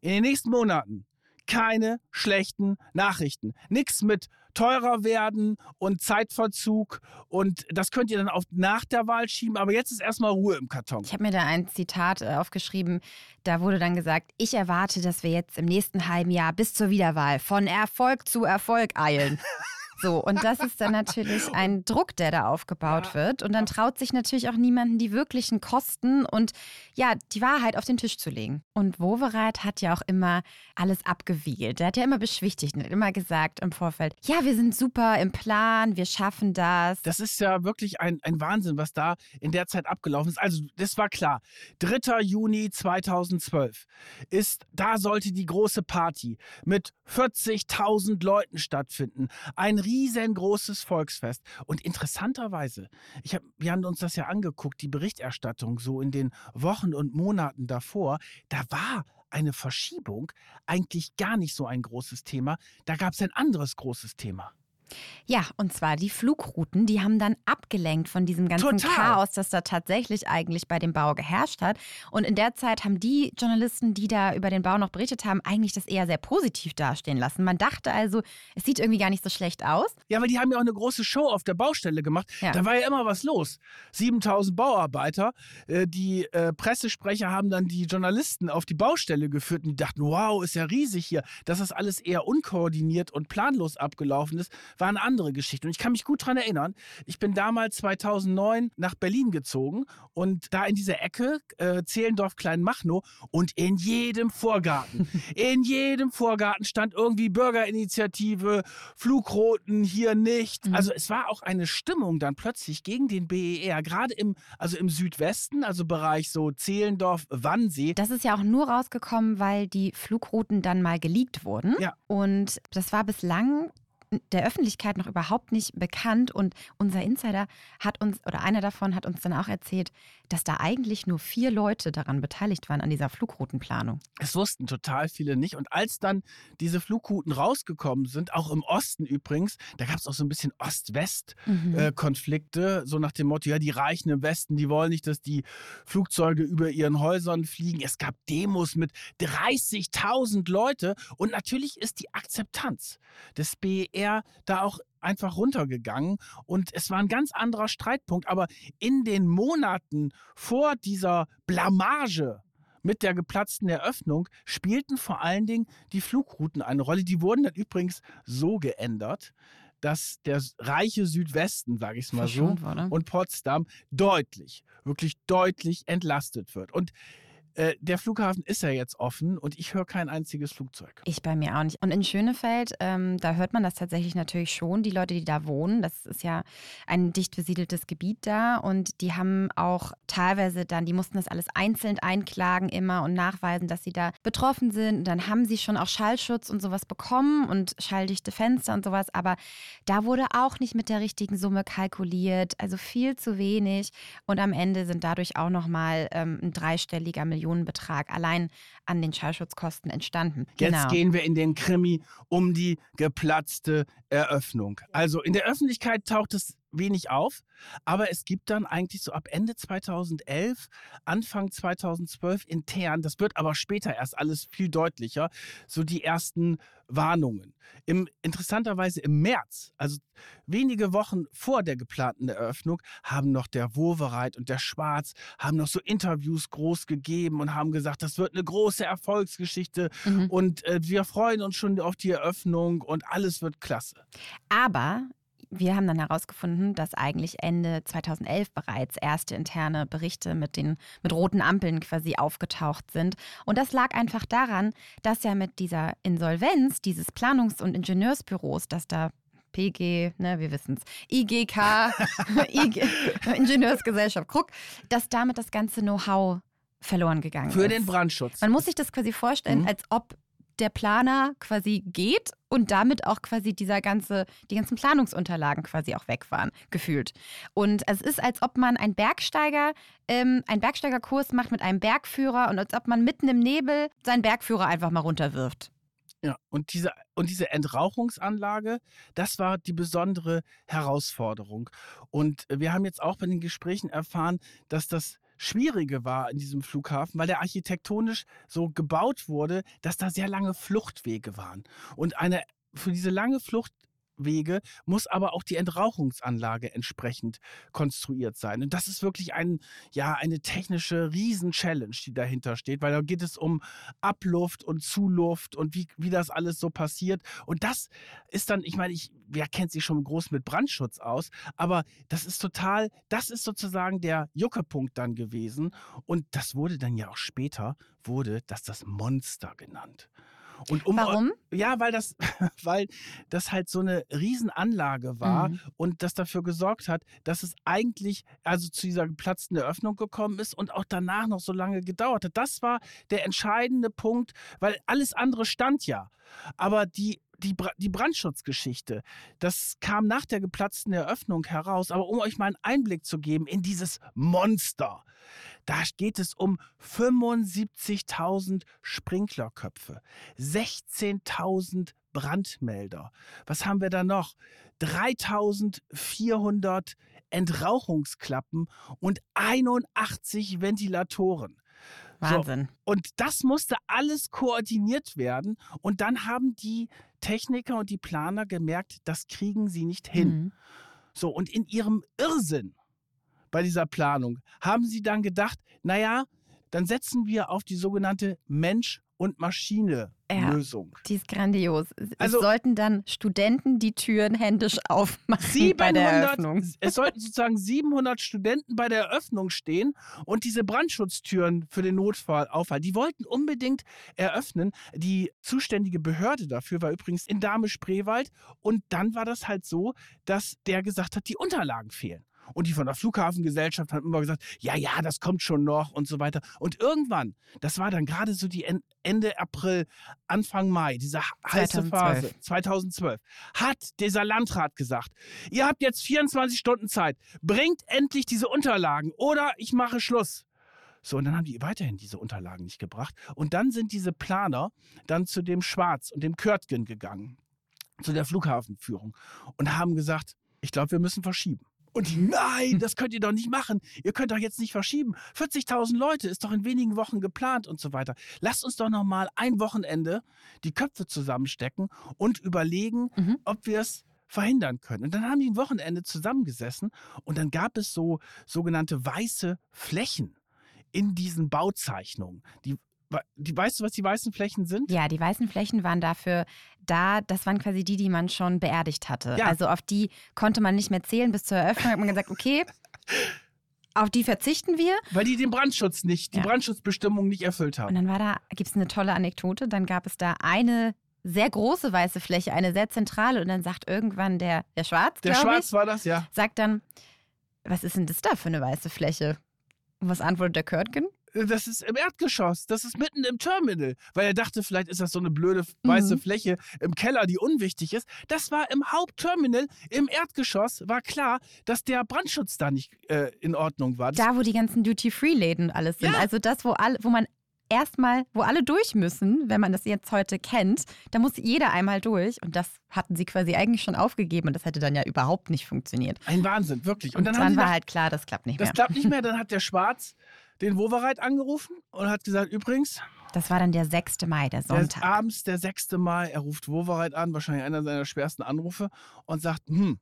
in den nächsten Monaten keine schlechten Nachrichten. Nichts mit teurer werden und Zeitverzug und das könnt ihr dann auch nach der Wahl schieben, aber jetzt ist erstmal Ruhe im Karton. Ich habe mir da ein Zitat äh, aufgeschrieben, da wurde dann gesagt, ich erwarte, dass wir jetzt im nächsten halben Jahr bis zur Wiederwahl von Erfolg zu Erfolg eilen. So, und das ist dann natürlich ein Druck, der da aufgebaut ja. wird. Und dann traut sich natürlich auch niemanden, die wirklichen Kosten und ja, die Wahrheit auf den Tisch zu legen. Und Wovereit hat ja auch immer alles abgewiegelt. Er hat ja immer beschwichtigt und immer gesagt im Vorfeld, ja, wir sind super im Plan, wir schaffen das. Das ist ja wirklich ein, ein Wahnsinn, was da in der Zeit abgelaufen ist. Also, das war klar. 3. Juni 2012 ist, da sollte die große Party mit 40.000 Leuten stattfinden. Ein riesengroßes Volksfest. Und interessanterweise, ich hab, wir haben uns das ja angeguckt, die Berichterstattung so in den Wochen und Monaten davor, da war eine Verschiebung eigentlich gar nicht so ein großes Thema. Da gab es ein anderes großes Thema. Ja, und zwar die Flugrouten, die haben dann abgelenkt von diesem ganzen Total. Chaos, das da tatsächlich eigentlich bei dem Bau geherrscht hat. Und in der Zeit haben die Journalisten, die da über den Bau noch berichtet haben, eigentlich das eher sehr positiv dastehen lassen. Man dachte also, es sieht irgendwie gar nicht so schlecht aus. Ja, aber die haben ja auch eine große Show auf der Baustelle gemacht. Ja. Da war ja immer was los. 7000 Bauarbeiter, äh, die äh, Pressesprecher haben dann die Journalisten auf die Baustelle geführt und die dachten, wow, ist ja riesig hier. Dass das alles eher unkoordiniert und planlos abgelaufen ist, war eine andere Geschichte. Und ich kann mich gut daran erinnern, ich bin damals 2009 nach Berlin gezogen und da in dieser Ecke, äh, Zehlendorf Kleinmachnow und in jedem Vorgarten, in jedem Vorgarten stand irgendwie Bürgerinitiative, Flugroten hier nicht. Mhm. Also es war auch eine Stimmung dann plötzlich gegen den BER, gerade im, also im Südwesten, also Bereich so Zehlendorf, Wannsee. Das ist ja auch nur rausgekommen, weil die Flugrouten dann mal geleakt wurden. Ja. Und das war bislang der Öffentlichkeit noch überhaupt nicht bekannt. Und unser Insider hat uns, oder einer davon hat uns dann auch erzählt, dass da eigentlich nur vier Leute daran beteiligt waren, an dieser Flugroutenplanung. Es wussten total viele nicht. Und als dann diese Flugrouten rausgekommen sind, auch im Osten übrigens, da gab es auch so ein bisschen Ost-West-Konflikte, mhm. äh, so nach dem Motto, ja, die Reichen im Westen, die wollen nicht, dass die Flugzeuge über ihren Häusern fliegen. Es gab Demos mit 30.000 Leute. Und natürlich ist die Akzeptanz des BER er da auch einfach runtergegangen und es war ein ganz anderer Streitpunkt. Aber in den Monaten vor dieser Blamage mit der geplatzten Eröffnung spielten vor allen Dingen die Flugrouten eine Rolle. Die wurden dann übrigens so geändert, dass der reiche Südwesten, sage ich es mal so, und Potsdam deutlich, wirklich deutlich entlastet wird. Und äh, der Flughafen ist ja jetzt offen und ich höre kein einziges Flugzeug. Ich bei mir auch nicht. Und in Schönefeld, ähm, da hört man das tatsächlich natürlich schon, die Leute, die da wohnen. Das ist ja ein dicht besiedeltes Gebiet da und die haben auch teilweise dann, die mussten das alles einzeln einklagen immer und nachweisen, dass sie da betroffen sind. Und dann haben sie schon auch Schallschutz und sowas bekommen und schalldichte Fenster und sowas. Aber da wurde auch nicht mit der richtigen Summe kalkuliert, also viel zu wenig. Und am Ende sind dadurch auch nochmal ähm, ein dreistelliger Millionen Millionenbetrag allein an den Schallschutzkosten entstanden. Jetzt genau. gehen wir in den Krimi um die geplatzte Eröffnung. Also in der Öffentlichkeit taucht es wenig auf, aber es gibt dann eigentlich so ab Ende 2011, Anfang 2012 intern, das wird aber später erst alles viel deutlicher, so die ersten Warnungen. Im, interessanterweise im März, also wenige Wochen vor der geplanten Eröffnung, haben noch der Wovereit und der Schwarz haben noch so Interviews groß gegeben und haben gesagt, das wird eine große Erfolgsgeschichte mhm. und äh, wir freuen uns schon auf die Eröffnung und alles wird klasse. Aber wir haben dann herausgefunden, dass eigentlich Ende 2011 bereits erste interne Berichte mit den mit roten Ampeln quasi aufgetaucht sind. Und das lag einfach daran, dass ja mit dieser Insolvenz dieses Planungs- und Ingenieursbüros, das da PG, ne, wir wissen es, IGK, IG, Ingenieursgesellschaft Krug, dass damit das ganze Know-how verloren gegangen Für ist. Für den Brandschutz. Man muss sich das quasi vorstellen, mhm. als ob der Planer quasi geht und damit auch quasi dieser ganze, die ganzen Planungsunterlagen quasi auch weg waren, gefühlt. Und es ist, als ob man ein Bergsteiger, ähm, einen Bergsteigerkurs macht mit einem Bergführer und als ob man mitten im Nebel seinen Bergführer einfach mal runterwirft. Ja, und diese, und diese Entrauchungsanlage, das war die besondere Herausforderung. Und wir haben jetzt auch bei den Gesprächen erfahren, dass das Schwierige war in diesem Flughafen, weil der architektonisch so gebaut wurde, dass da sehr lange Fluchtwege waren. Und eine für diese lange Flucht Wege muss aber auch die Entrauchungsanlage entsprechend konstruiert sein. Und das ist wirklich ein, ja, eine technische Riesen-Challenge, die dahinter steht, weil da geht es um Abluft und Zuluft und wie, wie das alles so passiert. Und das ist dann, ich meine, ich, wer kennt sich schon groß mit Brandschutz aus, aber das ist total, das ist sozusagen der Juckepunkt dann gewesen. Und das wurde dann ja auch später, wurde das das Monster genannt. Und um, Warum? Ja, weil das, weil das halt so eine Riesenanlage war mhm. und das dafür gesorgt hat, dass es eigentlich also zu dieser geplatzten Eröffnung gekommen ist und auch danach noch so lange gedauert hat. Das war der entscheidende Punkt, weil alles andere stand ja. Aber die die, die Brandschutzgeschichte, das kam nach der geplatzten Eröffnung heraus. Aber um euch mal einen Einblick zu geben in dieses Monster, da geht es um 75.000 Sprinklerköpfe, 16.000 Brandmelder. Was haben wir da noch? 3400 Entrauchungsklappen und 81 Ventilatoren. Wahnsinn. So, und das musste alles koordiniert werden. Und dann haben die Techniker und die Planer gemerkt, das kriegen sie nicht hin. Mhm. So, und in ihrem Irrsinn bei dieser Planung haben sie dann gedacht, naja, dann setzen wir auf die sogenannte Mensch- und Maschine-Lösung. Ja, die ist grandios. Also, es sollten dann Studenten die Türen händisch aufmachen 700, bei der Eröffnung. Es sollten sozusagen 700 Studenten bei der Eröffnung stehen und diese Brandschutztüren für den Notfall aufhalten. Die wollten unbedingt eröffnen. Die zuständige Behörde dafür war übrigens in Dahme-Spreewald. Und dann war das halt so, dass der gesagt hat, die Unterlagen fehlen. Und die von der Flughafengesellschaft haben immer gesagt, ja, ja, das kommt schon noch und so weiter. Und irgendwann, das war dann gerade so die Ende April, Anfang Mai, diese heiße 2012. Phase, 2012, hat dieser Landrat gesagt, ihr habt jetzt 24 Stunden Zeit, bringt endlich diese Unterlagen oder ich mache Schluss. So, und dann haben die weiterhin diese Unterlagen nicht gebracht. Und dann sind diese Planer dann zu dem Schwarz und dem Körtgen gegangen, zu der Flughafenführung und haben gesagt, ich glaube, wir müssen verschieben. Und nein, das könnt ihr doch nicht machen. Ihr könnt doch jetzt nicht verschieben. 40.000 Leute ist doch in wenigen Wochen geplant und so weiter. Lasst uns doch noch mal ein Wochenende die Köpfe zusammenstecken und überlegen, mhm. ob wir es verhindern können. Und dann haben die ein Wochenende zusammengesessen und dann gab es so sogenannte weiße Flächen in diesen Bauzeichnungen. Die, die, weißt du, was die weißen Flächen sind? Ja, die weißen Flächen waren dafür da, das waren quasi die, die man schon beerdigt hatte. Ja. Also auf die konnte man nicht mehr zählen bis zur Eröffnung. Hat man gesagt, okay, auf die verzichten wir. Weil die den Brandschutz nicht, die ja. Brandschutzbestimmung nicht erfüllt haben. Und dann war da, gibt es eine tolle Anekdote, dann gab es da eine sehr große weiße Fläche, eine sehr zentrale. Und dann sagt irgendwann der, der Schwarz, Der Schwarz ich, war das, ja. Sagt dann, was ist denn das da für eine weiße Fläche? Und was antwortet der Körtgen? Das ist im Erdgeschoss, das ist mitten im Terminal, weil er dachte, vielleicht ist das so eine blöde weiße mhm. Fläche im Keller, die unwichtig ist. Das war im Hauptterminal, im Erdgeschoss, war klar, dass der Brandschutz da nicht äh, in Ordnung war. Da, wo die ganzen Duty-Free-Läden alles sind. Ja. Also das, wo, alle, wo man erstmal, wo alle durch müssen, wenn man das jetzt heute kennt, da muss jeder einmal durch. Und das hatten sie quasi eigentlich schon aufgegeben und das hätte dann ja überhaupt nicht funktioniert. Ein Wahnsinn, wirklich. Und, und dann, dann war halt klar, das klappt nicht das mehr. Das klappt nicht mehr. Dann hat der Schwarz den Wovereit angerufen und hat gesagt, übrigens. Das war dann der 6. Mai, der Sonntag. Der abends der 6. Mai, er ruft Wovereit an, wahrscheinlich einer seiner schwersten Anrufe, und sagt, hm,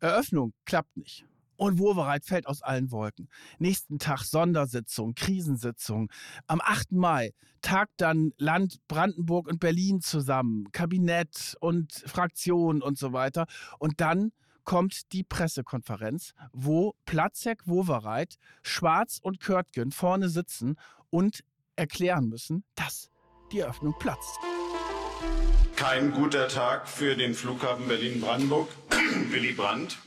Eröffnung klappt nicht. Und Wovereit fällt aus allen Wolken. Nächsten Tag Sondersitzung, Krisensitzung. Am 8. Mai tagt dann Land Brandenburg und Berlin zusammen, Kabinett und Fraktion und so weiter. Und dann kommt die Pressekonferenz, wo Platzek, Wowereit, Schwarz und Körtgen vorne sitzen und erklären müssen, dass die Eröffnung platzt. Kein guter Tag für den Flughafen Berlin-Brandenburg, Willy Brandt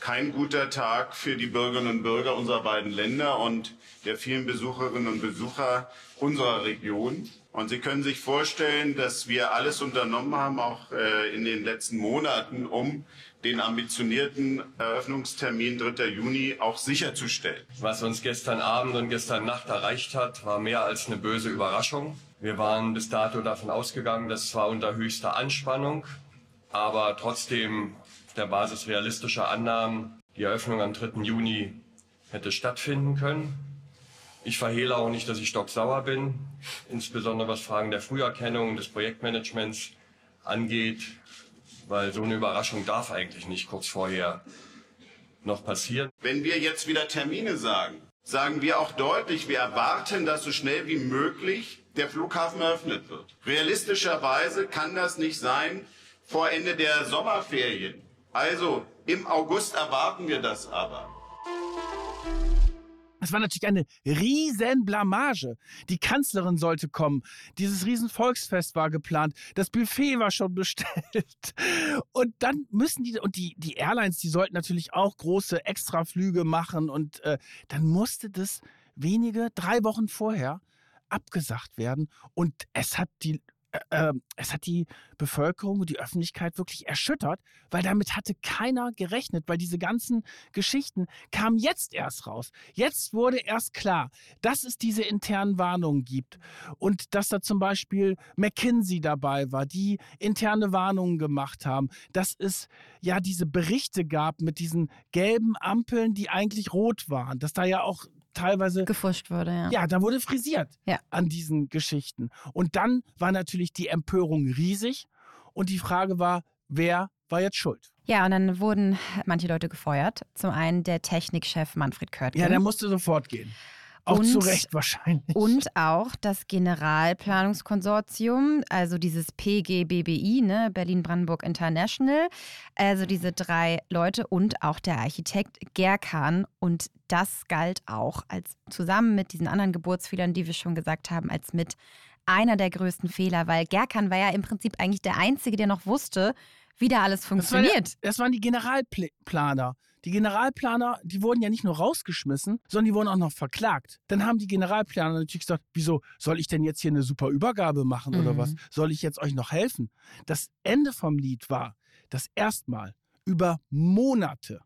kein guter Tag für die Bürgerinnen und Bürger unserer beiden Länder und der vielen Besucherinnen und Besucher unserer Region. Und Sie können sich vorstellen, dass wir alles unternommen haben, auch äh, in den letzten Monaten, um den ambitionierten Eröffnungstermin 3. Juni auch sicherzustellen. Was uns gestern Abend und gestern Nacht erreicht hat, war mehr als eine böse Überraschung. Wir waren bis dato davon ausgegangen, dass zwar unter höchster Anspannung, aber trotzdem der Basis realistischer Annahmen die Eröffnung am 3. Juni hätte stattfinden können. Ich verhehle auch nicht, dass ich stocksauer bin, insbesondere was Fragen der Früherkennung des Projektmanagements angeht, weil so eine Überraschung darf eigentlich nicht kurz vorher noch passieren. Wenn wir jetzt wieder Termine sagen, sagen wir auch deutlich, wir erwarten, dass so schnell wie möglich der Flughafen eröffnet wird. Realistischerweise kann das nicht sein vor Ende der Sommerferien. Also im August erwarten wir das aber. Es war natürlich eine riesen Blamage. Die Kanzlerin sollte kommen. Dieses riesen Volksfest war geplant. Das Buffet war schon bestellt. Und dann müssen die, und die, die Airlines, die sollten natürlich auch große Extraflüge machen. Und äh, dann musste das wenige, drei Wochen vorher abgesagt werden. Und es hat die äh, ähm, es hat die Bevölkerung und die Öffentlichkeit wirklich erschüttert, weil damit hatte keiner gerechnet, weil diese ganzen Geschichten kamen jetzt erst raus. Jetzt wurde erst klar, dass es diese internen Warnungen gibt und dass da zum Beispiel McKinsey dabei war, die interne Warnungen gemacht haben, dass es ja diese Berichte gab mit diesen gelben Ampeln, die eigentlich rot waren, dass da ja auch teilweise gefuscht wurde, ja. Ja, da wurde frisiert ja. an diesen Geschichten. Und dann war natürlich die Empörung riesig und die Frage war, wer war jetzt schuld? Ja, und dann wurden manche Leute gefeuert. Zum einen der Technikchef Manfred Körtgen. Ja, der musste sofort gehen. Auch und, zu Recht wahrscheinlich. Und auch das Generalplanungskonsortium, also dieses PGBBI, ne, Berlin-Brandenburg International, also diese drei Leute und auch der Architekt Gerkan. Und das galt auch als zusammen mit diesen anderen Geburtsfehlern, die wir schon gesagt haben, als mit einer der größten Fehler, weil Gerkan war ja im Prinzip eigentlich der Einzige, der noch wusste, wie da alles funktioniert. Das, war, das waren die Generalplaner. Die Generalplaner, die wurden ja nicht nur rausgeschmissen, sondern die wurden auch noch verklagt. Dann haben die Generalplaner natürlich gesagt, wieso soll ich denn jetzt hier eine super Übergabe machen mhm. oder was? Soll ich jetzt euch noch helfen? Das Ende vom Lied war, dass erstmal über Monate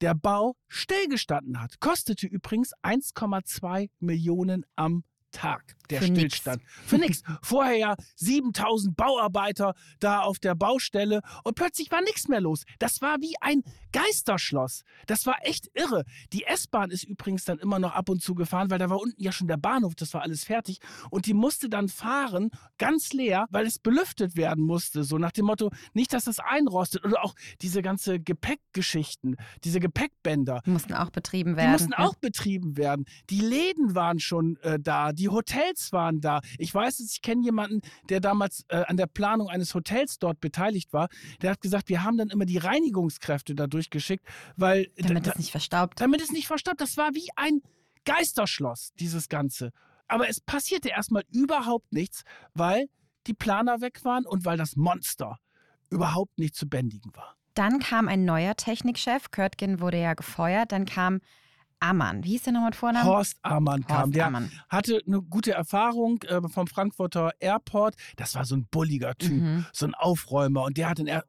der Bau stillgestanden hat. Kostete übrigens 1,2 Millionen am Tag der Für Stillstand. Für nichts. Vorher ja 7000 Bauarbeiter da auf der Baustelle und plötzlich war nichts mehr los. Das war wie ein Geisterschloss. Das war echt irre. Die S-Bahn ist übrigens dann immer noch ab und zu gefahren, weil da war unten ja schon der Bahnhof, das war alles fertig. Und die musste dann fahren, ganz leer, weil es belüftet werden musste. So nach dem Motto, nicht, dass das einrostet. Oder auch diese ganze Gepäckgeschichten, diese Gepäckbänder. Die mussten auch betrieben werden. Die mussten ja. auch betrieben werden. Die Läden waren schon äh, da, die Hotels waren da. Ich weiß es, ich kenne jemanden, der damals äh, an der Planung eines Hotels dort beteiligt war. Der hat gesagt, wir haben dann immer die Reinigungskräfte da durchgeschickt, weil Damit da, es nicht verstaubt. damit es nicht verstaubt. Das war wie ein Geisterschloss, dieses Ganze. Aber es passierte erstmal überhaupt nichts, weil die Planer weg waren und weil das Monster überhaupt nicht zu bändigen war. Dann kam ein neuer Technikchef. Körtgen wurde ja gefeuert. Dann kam Ammann. Wie hieß der nochmal mit Vornamen? Horst Amann kam. Horst Der Ammann. hatte eine gute Erfahrung äh, vom Frankfurter Airport. Das war so ein bulliger Typ, Mhm. so ein Aufräumer. Und der hat er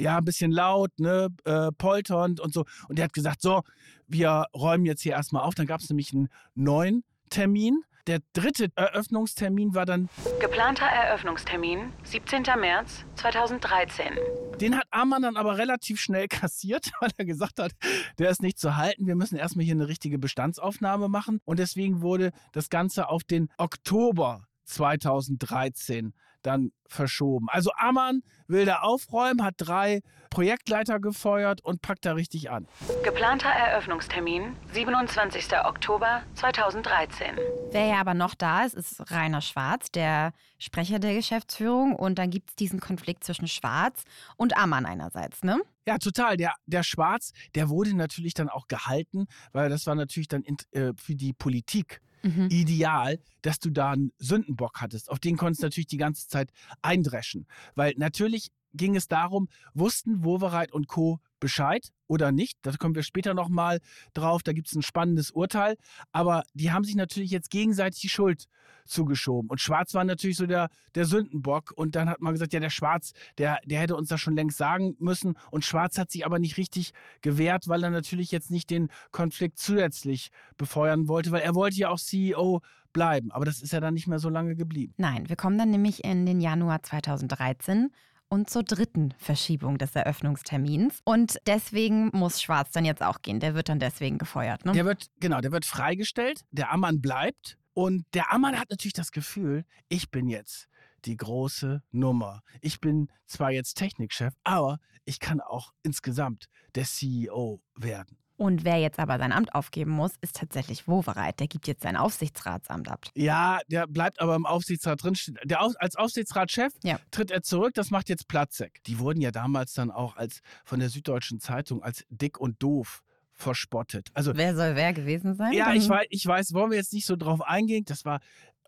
ja, ein bisschen laut, ne, äh, polternd und so. Und der hat gesagt, so, wir räumen jetzt hier erstmal auf. Dann gab es nämlich einen neuen Termin. Der dritte Eröffnungstermin war dann, Geplanter Eröffnungstermin 17. März 2013. den hat Amann dann aber relativ schnell kassiert, weil er gesagt hat, der ist nicht zu halten. Wir müssen erstmal hier eine richtige Bestandsaufnahme machen. Und deswegen wurde das Ganze auf den Oktober 2013 dann verschoben. Also Ammann will da aufräumen, hat drei Projektleiter gefeuert und packt da richtig an. Geplanter Eröffnungstermin 27. Oktober 2013. Wer ja aber noch da ist, ist Rainer Schwarz, der Sprecher der Geschäftsführung. Und dann gibt es diesen Konflikt zwischen Schwarz und Ammann einerseits, ne? Ja, total. Der, der Schwarz, der wurde natürlich dann auch gehalten, weil das war natürlich dann in, äh, für die Politik Mhm. ideal, dass du da einen Sündenbock hattest. Auf den konntest du natürlich die ganze Zeit eindreschen. Weil natürlich ging es darum, wussten Wowereit und Co. Bescheid oder nicht? Da kommen wir später nochmal drauf. Da gibt es ein spannendes Urteil. Aber die haben sich natürlich jetzt gegenseitig die Schuld zugeschoben. Und Schwarz war natürlich so der, der Sündenbock. Und dann hat man gesagt, ja, der Schwarz, der, der hätte uns das schon längst sagen müssen. Und Schwarz hat sich aber nicht richtig gewehrt, weil er natürlich jetzt nicht den Konflikt zusätzlich befeuern wollte, weil er wollte ja auch CEO bleiben. Aber das ist ja dann nicht mehr so lange geblieben. Nein, wir kommen dann nämlich in den Januar 2013 und zur dritten Verschiebung des Eröffnungstermins. Und deswegen muss Schwarz dann jetzt auch gehen. Der wird dann deswegen gefeuert, ne? Der wird, genau, der wird freigestellt, der Ammann bleibt und der Ammann hat natürlich das Gefühl, ich bin jetzt die große Nummer. Ich bin zwar jetzt Technikchef, aber ich kann auch insgesamt der CEO werden. Und wer jetzt aber sein Amt aufgeben muss, ist tatsächlich Wowereit. Der gibt jetzt sein Aufsichtsratsamt ab. Ja, der bleibt aber im Aufsichtsrat drin. Der Auf, als Aufsichtsratschef Ja. tritt er zurück. Das macht jetzt Platzek. Die wurden ja damals dann auch als von der Süddeutschen Zeitung als dick und doof verspottet. Also Wer soll wer gewesen sein? Ja, ich weiß, ich weiß, wollen wir jetzt nicht so drauf eingehen. Das war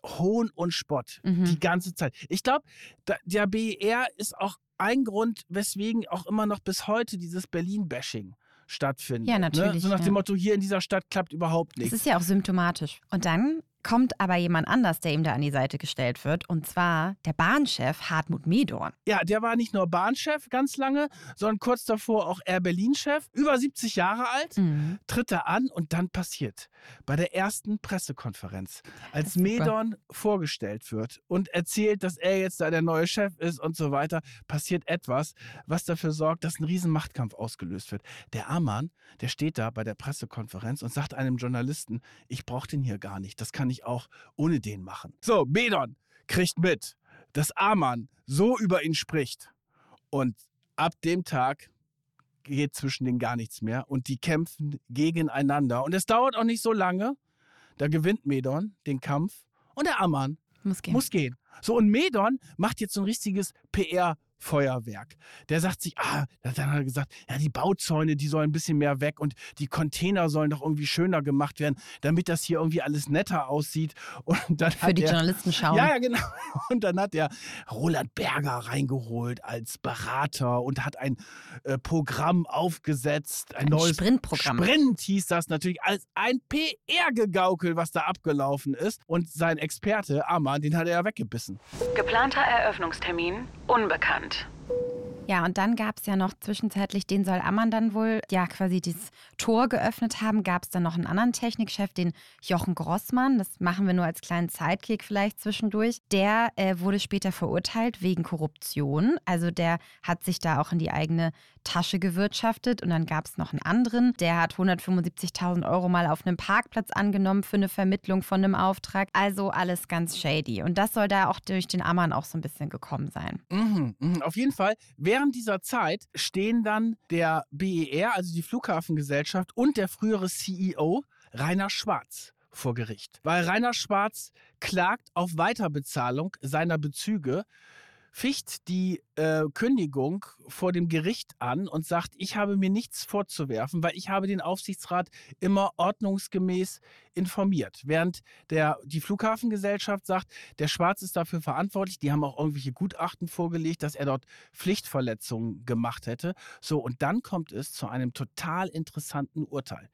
Hohn und Spott Mhm. die ganze Zeit. Ich glaube, der BER ist auch ein Grund, weswegen auch immer noch bis heute dieses Berlin-Bashing stattfindet. Ja, natürlich, Ne? So nach ja. dem Motto, hier in dieser Stadt klappt überhaupt Das nichts. ist ja auch symptomatisch. Und dann kommt aber jemand anders, der ihm da an die Seite gestellt wird. Und zwar der Bahnchef Hartmut Medorn. Ja, der war nicht nur Bahnchef ganz lange, sondern kurz davor auch Air Berlin-Chef. Über 70 Jahre alt, Mhm. tritt er an und dann passiert bei der ersten Pressekonferenz, als. Medorn vorgestellt wird und erzählt, dass er jetzt da der neue Chef ist und so weiter, passiert etwas, was dafür sorgt, dass ein riesen Machtkampf ausgelöst wird. Der Amann, der steht da bei der Pressekonferenz und sagt einem Journalisten, ich brauche den hier gar nicht, das kann ich auch ohne den machen. So, Medorn kriegt mit, dass Amann so über ihn spricht und ab dem Tag geht zwischen denen gar nichts mehr und die kämpfen gegeneinander. Und es dauert auch nicht so lange. Da gewinnt Medon den Kampf und der Ammann Muss gehen. muss gehen. So, und Medon macht jetzt so ein richtiges PR-Feuerwerk. Der sagt sich, ah, dann hat er gesagt, ja, die Bauzäune, die sollen ein bisschen mehr weg und die Container sollen doch irgendwie schöner gemacht werden, damit das hier irgendwie alles netter aussieht. Und dann Für hat die er, Journalisten schauen. ja, ja, genau. Und dann hat er Roland Berger reingeholt als Berater und hat ein äh, Programm aufgesetzt. Ein, Ein neues Sprintprogramm. Sprint hieß das natürlich als ein PR-Gegaukel, was da abgelaufen ist. Und sein Experte, Amann, den hat er ja weggebissen. Geplanter Eröffnungstermin unbekannt. Ja, und dann gab es ja noch zwischenzeitlich, den soll Ammann dann wohl ja quasi das Tor geöffnet haben, gab es dann noch einen anderen Technikchef, den Jochen Grossmann, das machen wir nur als kleinen Sidekick vielleicht zwischendurch. Der äh, wurde später verurteilt wegen Korruption. Also der hat sich da auch in die eigene Tasche gewirtschaftet. Und dann gab es noch einen anderen, der hat 175.000 Euro mal auf einem Parkplatz angenommen für eine Vermittlung von einem Auftrag. Also alles ganz shady. Und das soll da auch durch den Ammann auch so ein bisschen gekommen sein. Mhm, mh. Auf jeden Fall, während dieser Zeit stehen dann der BER, also die Flughafengesellschaft, und der frühere CEO Rainer Schwarz vor Gericht. Weil Rainer Schwarz klagt auf Weiterbezahlung seiner Bezüge ficht die äh, Kündigung vor dem Gericht an und sagt, ich habe mir nichts vorzuwerfen, weil ich habe den Aufsichtsrat immer ordnungsgemäß informiert. Während der, die Flughafengesellschaft sagt, der Schwarz ist dafür verantwortlich, die haben auch irgendwelche Gutachten vorgelegt, dass er dort Pflichtverletzungen gemacht hätte. So, und dann kommt es zu einem total interessanten Urteil.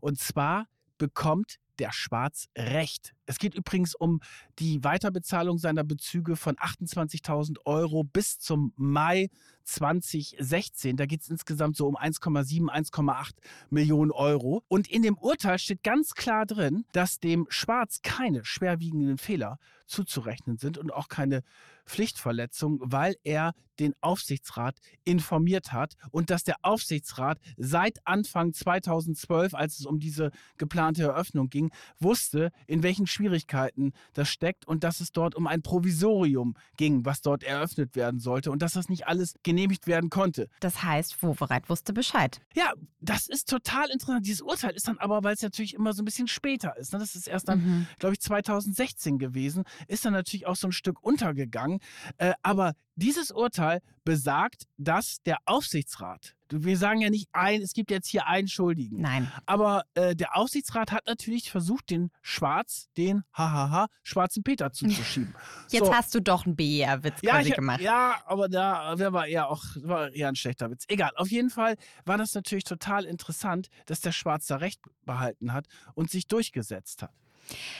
Und zwar bekommt der Schwarz recht. Es geht übrigens um die Weiterbezahlung seiner Bezüge von 28.000 Euro bis zum Mai 2016. Da geht es insgesamt so um 1,7, 1,8 Millionen Euro. Und in dem Urteil steht ganz klar drin, dass dem Schwarz keine schwerwiegenden Fehler zuzurechnen sind und auch keine Pflichtverletzung, weil er den Aufsichtsrat informiert hat und dass der Aufsichtsrat seit Anfang 2012, als es um diese geplante Eröffnung ging, wusste, in welchen Schwierigkeiten das steckt und dass es dort um ein Provisorium ging, was dort eröffnet werden sollte und dass das nicht alles genehmigt werden konnte. Das heißt, Wovereit wusste Bescheid. Ja, das ist total interessant. Dieses Urteil ist dann aber, weil es natürlich immer so ein bisschen später ist. Ne? Das ist erst dann, mhm. glaube ich, 2016 gewesen, ist dann natürlich auch so ein Stück untergegangen. Äh, aber dieses Urteil besagt, dass der Aufsichtsrat, wir sagen ja nicht ein, es gibt jetzt hier einen Schuldigen. Nein. Aber äh, der Aufsichtsrat hat natürlich versucht, den Schwarz, den hahaha, schwarzen Peter zuzuschieben. Jetzt so. hast du doch einen BER-Witz ja, quasi ich, gemacht. Ja, aber da der war eher auch war eher ein schlechter Witz. Egal, auf jeden Fall war das natürlich total interessant, dass der Schwarz da recht behalten hat und sich durchgesetzt hat.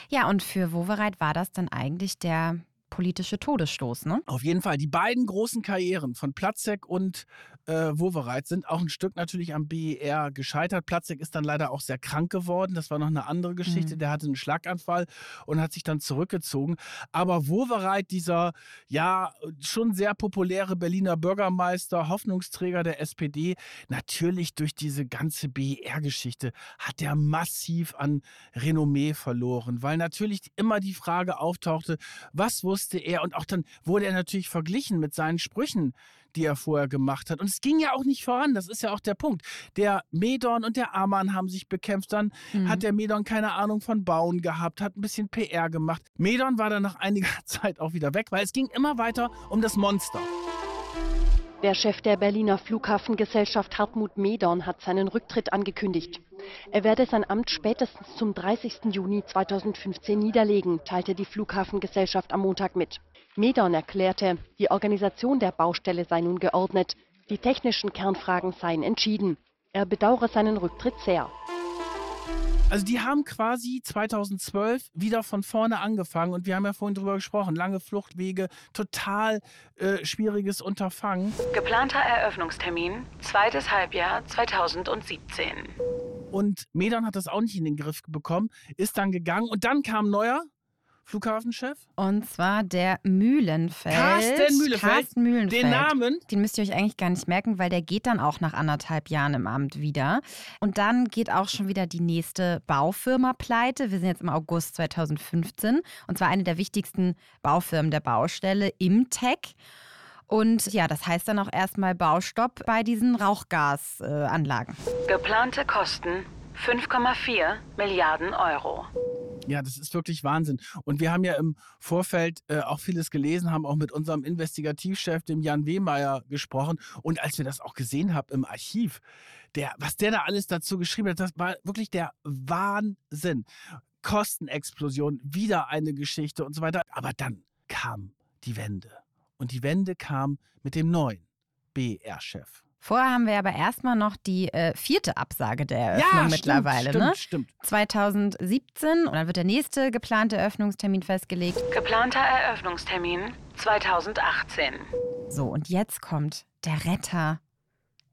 Ja, und für Wovereit war das dann eigentlich der politische Todesstoß, ne? Auf jeden Fall. Die beiden großen Karrieren von Platzek und äh, Wovereit sind auch ein Stück natürlich am BER gescheitert. Platzek ist dann leider auch sehr krank geworden. Das war noch eine andere Geschichte. Mhm. Der hatte einen Schlaganfall und hat sich dann zurückgezogen. Aber Wovereit, dieser ja schon sehr populäre Berliner Bürgermeister, Hoffnungsträger der SPD, natürlich durch diese ganze BER-Geschichte hat er massiv an Renommee verloren, weil natürlich immer die Frage auftauchte, was wusste er? Und auch dann wurde er natürlich verglichen mit seinen Sprüchen, die er vorher gemacht hat. Und es ging ja auch nicht voran, das ist ja auch der Punkt. Der Medon und der Amann haben sich bekämpft, dann mhm. hat der Medon keine Ahnung von Bauen gehabt, hat ein bisschen PR gemacht. Medon war dann nach einiger Zeit auch wieder weg, weil es ging immer weiter um das Monster. Der Chef der Berliner Flughafengesellschaft Hartmut Medorn hat seinen Rücktritt angekündigt. Er werde sein Amt spätestens zum 30. Juni 2015 niederlegen, teilte die Flughafengesellschaft am Montag mit. Medorn erklärte, die Organisation der Baustelle sei nun geordnet, die technischen Kernfragen seien entschieden. Er bedauere seinen Rücktritt sehr. Also die haben quasi 2012 wieder von vorne angefangen und wir haben ja vorhin drüber gesprochen, lange Fluchtwege, total äh, schwieriges Unterfangen. Geplanter Eröffnungstermin, zweites Halbjahr 2017. Und Medan hat das auch nicht in den Griff bekommen, ist dann gegangen und dann kam neuer Flughafenchef? Und zwar der Mühlenfeld. Carsten Mühlenfeld. Carsten Mühlenfeld. Den Namen? Den müsst ihr euch eigentlich gar nicht merken, weil der geht dann auch nach anderthalb Jahren im Amt wieder. Und dann geht auch schon wieder die nächste Baufirma pleite. Wir sind jetzt im August 2015. Und zwar eine der wichtigsten Baufirmen der Baustelle, Imtech. Und ja, das heißt dann auch erstmal Baustopp bei diesen Rauchgasanlagen. Äh, Geplante Kosten 5,4 Milliarden Euro. Ja, das ist wirklich Wahnsinn. Und wir haben ja im Vorfeld äh, auch vieles gelesen, haben auch mit unserem Investigativchef, dem Jan Wehmeier, gesprochen. Und als wir das auch gesehen haben im Archiv, der, was der da alles dazu geschrieben hat, das war wirklich der Wahnsinn. Kostenexplosion, wieder eine Geschichte und so weiter. Aber dann kam die Wende. Und die Wende kam mit dem neuen BR-Chef. Vorher haben wir aber erstmal noch die äh, vierte Absage der Eröffnung ja, mittlerweile. Stimmt, ne? stimmt. 2017 und dann wird der nächste geplante Eröffnungstermin festgelegt. Geplanter Eröffnungstermin 2018. So, und jetzt kommt Der Retter.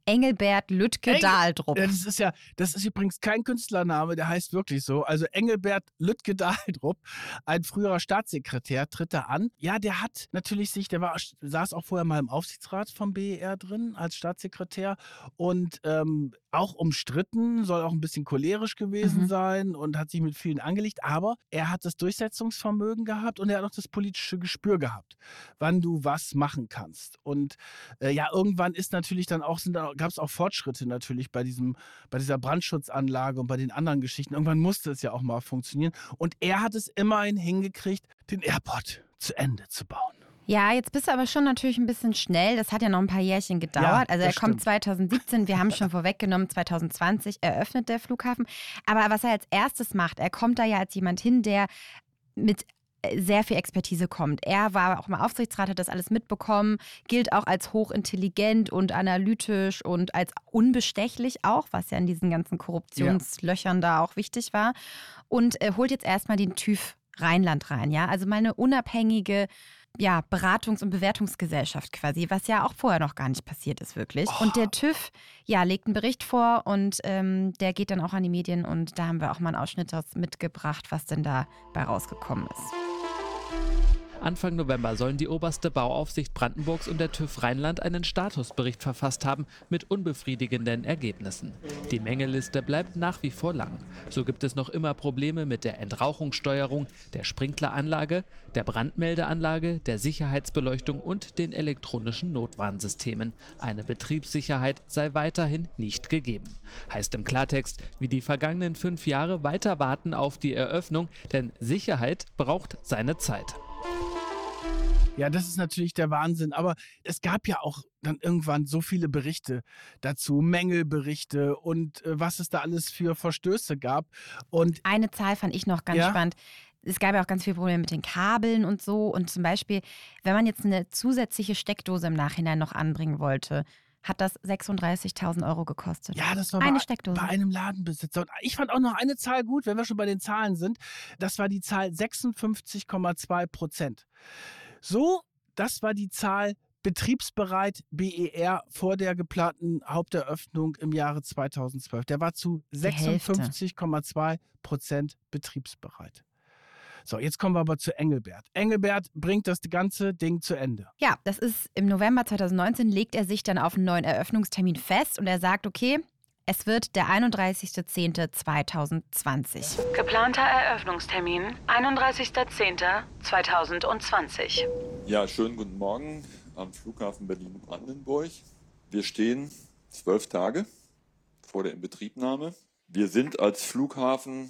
Engelbert Lütke Engel Dahldrup. Das ist ja, das ist übrigens kein Künstlername, der heißt wirklich so. Also Engelbert Lütke Dahldrup, ein früherer Staatssekretär, tritt da an. Ja, der hat natürlich sich, der war, saß auch vorher mal im Aufsichtsrat vom BER drin als Staatssekretär und ähm, auch umstritten, soll auch ein bisschen cholerisch gewesen mhm. sein und hat sich mit vielen angelegt, aber er hat das Durchsetzungsvermögen gehabt und er hat auch das politische Gespür gehabt, wann du was machen kannst. Und äh, ja, irgendwann ist natürlich dann auch, gab es auch Fortschritte natürlich bei diesem, bei dieser Brandschutzanlage und bei den anderen Geschichten. Irgendwann musste es ja auch mal funktionieren. Und er hat es immerhin hingekriegt, den Airport zu Ende zu bauen. Ja, jetzt bist du aber schon natürlich ein bisschen schnell. Das hat ja noch ein paar Jährchen gedauert. Ja, also er stimmt. kommt 2017, wir haben schon vorweggenommen, 2020 eröffnet der Flughafen. Aber was er als erstes macht, er kommt da ja als jemand hin, der mit sehr viel Expertise kommt. Er war auch im Aufsichtsrat, hat das alles mitbekommen, gilt auch als hochintelligent und analytisch und als unbestechlich auch, was ja in diesen ganzen Korruptionslöchern ja. da auch wichtig war. Und äh, holt jetzt erstmal den TÜV Rheinland rein, ja. Also mal eine unabhängige ja, Beratungs- und Bewertungsgesellschaft quasi, was ja auch vorher noch gar nicht passiert ist, wirklich. Oh. Und der TÜV, ja, legt einen Bericht vor und ähm, der geht dann auch an die Medien und da haben wir auch mal einen Ausschnitt mitgebracht, was denn da bei rausgekommen ist. Anfang November sollen die oberste Bauaufsicht Brandenburgs und der TÜV Rheinland einen Statusbericht verfasst haben mit unbefriedigenden Ergebnissen. Die Mängelliste bleibt nach wie vor lang. So gibt es noch immer Probleme mit der Entrauchungssteuerung, der Sprinkleranlage, der Brandmeldeanlage, der Sicherheitsbeleuchtung und den elektronischen Notwarnsystemen. Eine Betriebssicherheit sei weiterhin nicht gegeben. Heißt im Klartext, wie die vergangenen fünf Jahre weiter warten auf die Eröffnung, denn Sicherheit braucht seine Zeit. Ja, das ist natürlich der Wahnsinn. Aber es gab ja auch dann irgendwann so viele Berichte dazu, Mängelberichte und äh, was es da alles für Verstöße gab. Und eine Zahl fand ich noch ganz ja? spannend. Es gab ja auch ganz viele Probleme mit den Kabeln und so. Und zum Beispiel, wenn man jetzt eine zusätzliche Steckdose im Nachhinein noch anbringen wollte, hat das 36.000 Euro gekostet. Ja, das war eine bei, Steckdose. bei einem Ladenbesitzer. Und ich fand auch noch eine Zahl gut, wenn wir schon bei den Zahlen sind. Das war die Zahl 56,2 Prozent. So, das war die Zahl betriebsbereit BER vor der geplanten Haupteröffnung im Jahre 2012. Der war zu 56,2 Prozent betriebsbereit. So, jetzt kommen wir aber zu Engelbert. Engelbert bringt das ganze Ding zu Ende. Ja, das ist im November 2019 legt er sich dann auf einen neuen Eröffnungstermin fest und er sagt, okay, es wird der 31.10.2020. Geplanter Eröffnungstermin 31.10.2020. Ja, schönen guten Morgen am Flughafen Berlin-Brandenburg. Wir stehen zwölf Tage vor der Inbetriebnahme. Wir sind als Flughafen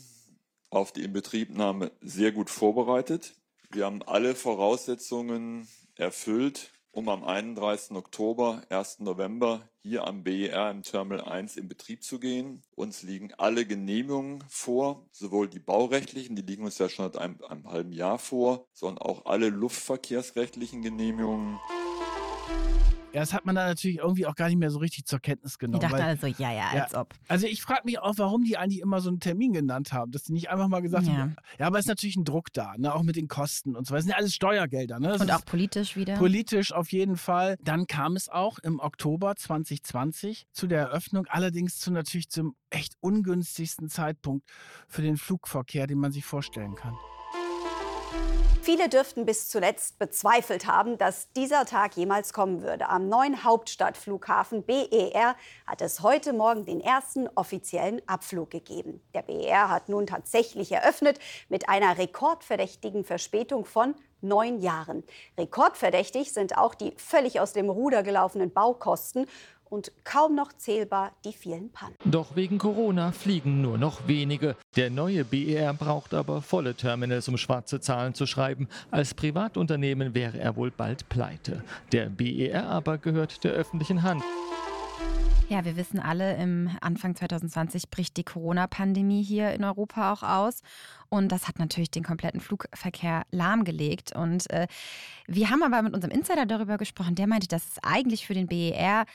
auf die Inbetriebnahme sehr gut vorbereitet. Wir haben alle Voraussetzungen erfüllt, um am 31. Oktober, 1. November hier am BER im Terminal 1 in Betrieb zu gehen. Uns liegen alle Genehmigungen vor, sowohl die baurechtlichen, die liegen uns ja schon seit einem, einem halben Jahr vor, sondern auch alle luftverkehrsrechtlichen Genehmigungen. Ja, das hat man dann natürlich irgendwie auch gar nicht mehr so richtig zur Kenntnis genommen. Ich dachte weil, also, ja, ja, als ja. ob. Also ich frage mich auch, warum die eigentlich immer so einen Termin genannt haben, dass die nicht einfach mal gesagt ja. haben, ja, aber es ist natürlich ein Druck da, ne? auch mit den Kosten und so. Das sind ja alles Steuergelder. Ne? Das und auch politisch wieder. Politisch auf jeden Fall. Dann kam es auch im Oktober 2020 zu der Eröffnung, allerdings zu natürlich zum echt ungünstigsten Zeitpunkt für den Flugverkehr, den man sich vorstellen kann. Viele dürften bis zuletzt bezweifelt haben, dass dieser Tag jemals kommen würde. Am neuen Hauptstadtflughafen BER hat es heute Morgen den ersten offiziellen Abflug gegeben. Der BER hat nun tatsächlich eröffnet mit einer rekordverdächtigen Verspätung von neun Jahren. Rekordverdächtig sind auch die völlig aus dem Ruder gelaufenen Baukosten und kaum noch zählbar die vielen Pannen. Doch wegen Corona fliegen nur noch wenige. Der neue BER braucht aber volle Terminals, um schwarze Zahlen zu schreiben. Als Privatunternehmen wäre er wohl bald pleite. Der BER aber gehört der öffentlichen Hand. Ja, wir wissen alle, im Anfang 2020 bricht die Corona-Pandemie hier in Europa auch aus. Und das hat natürlich den kompletten Flugverkehr lahmgelegt. Und äh, wir haben aber mit unserem Insider darüber gesprochen. Der meinte, dass es eigentlich für den BER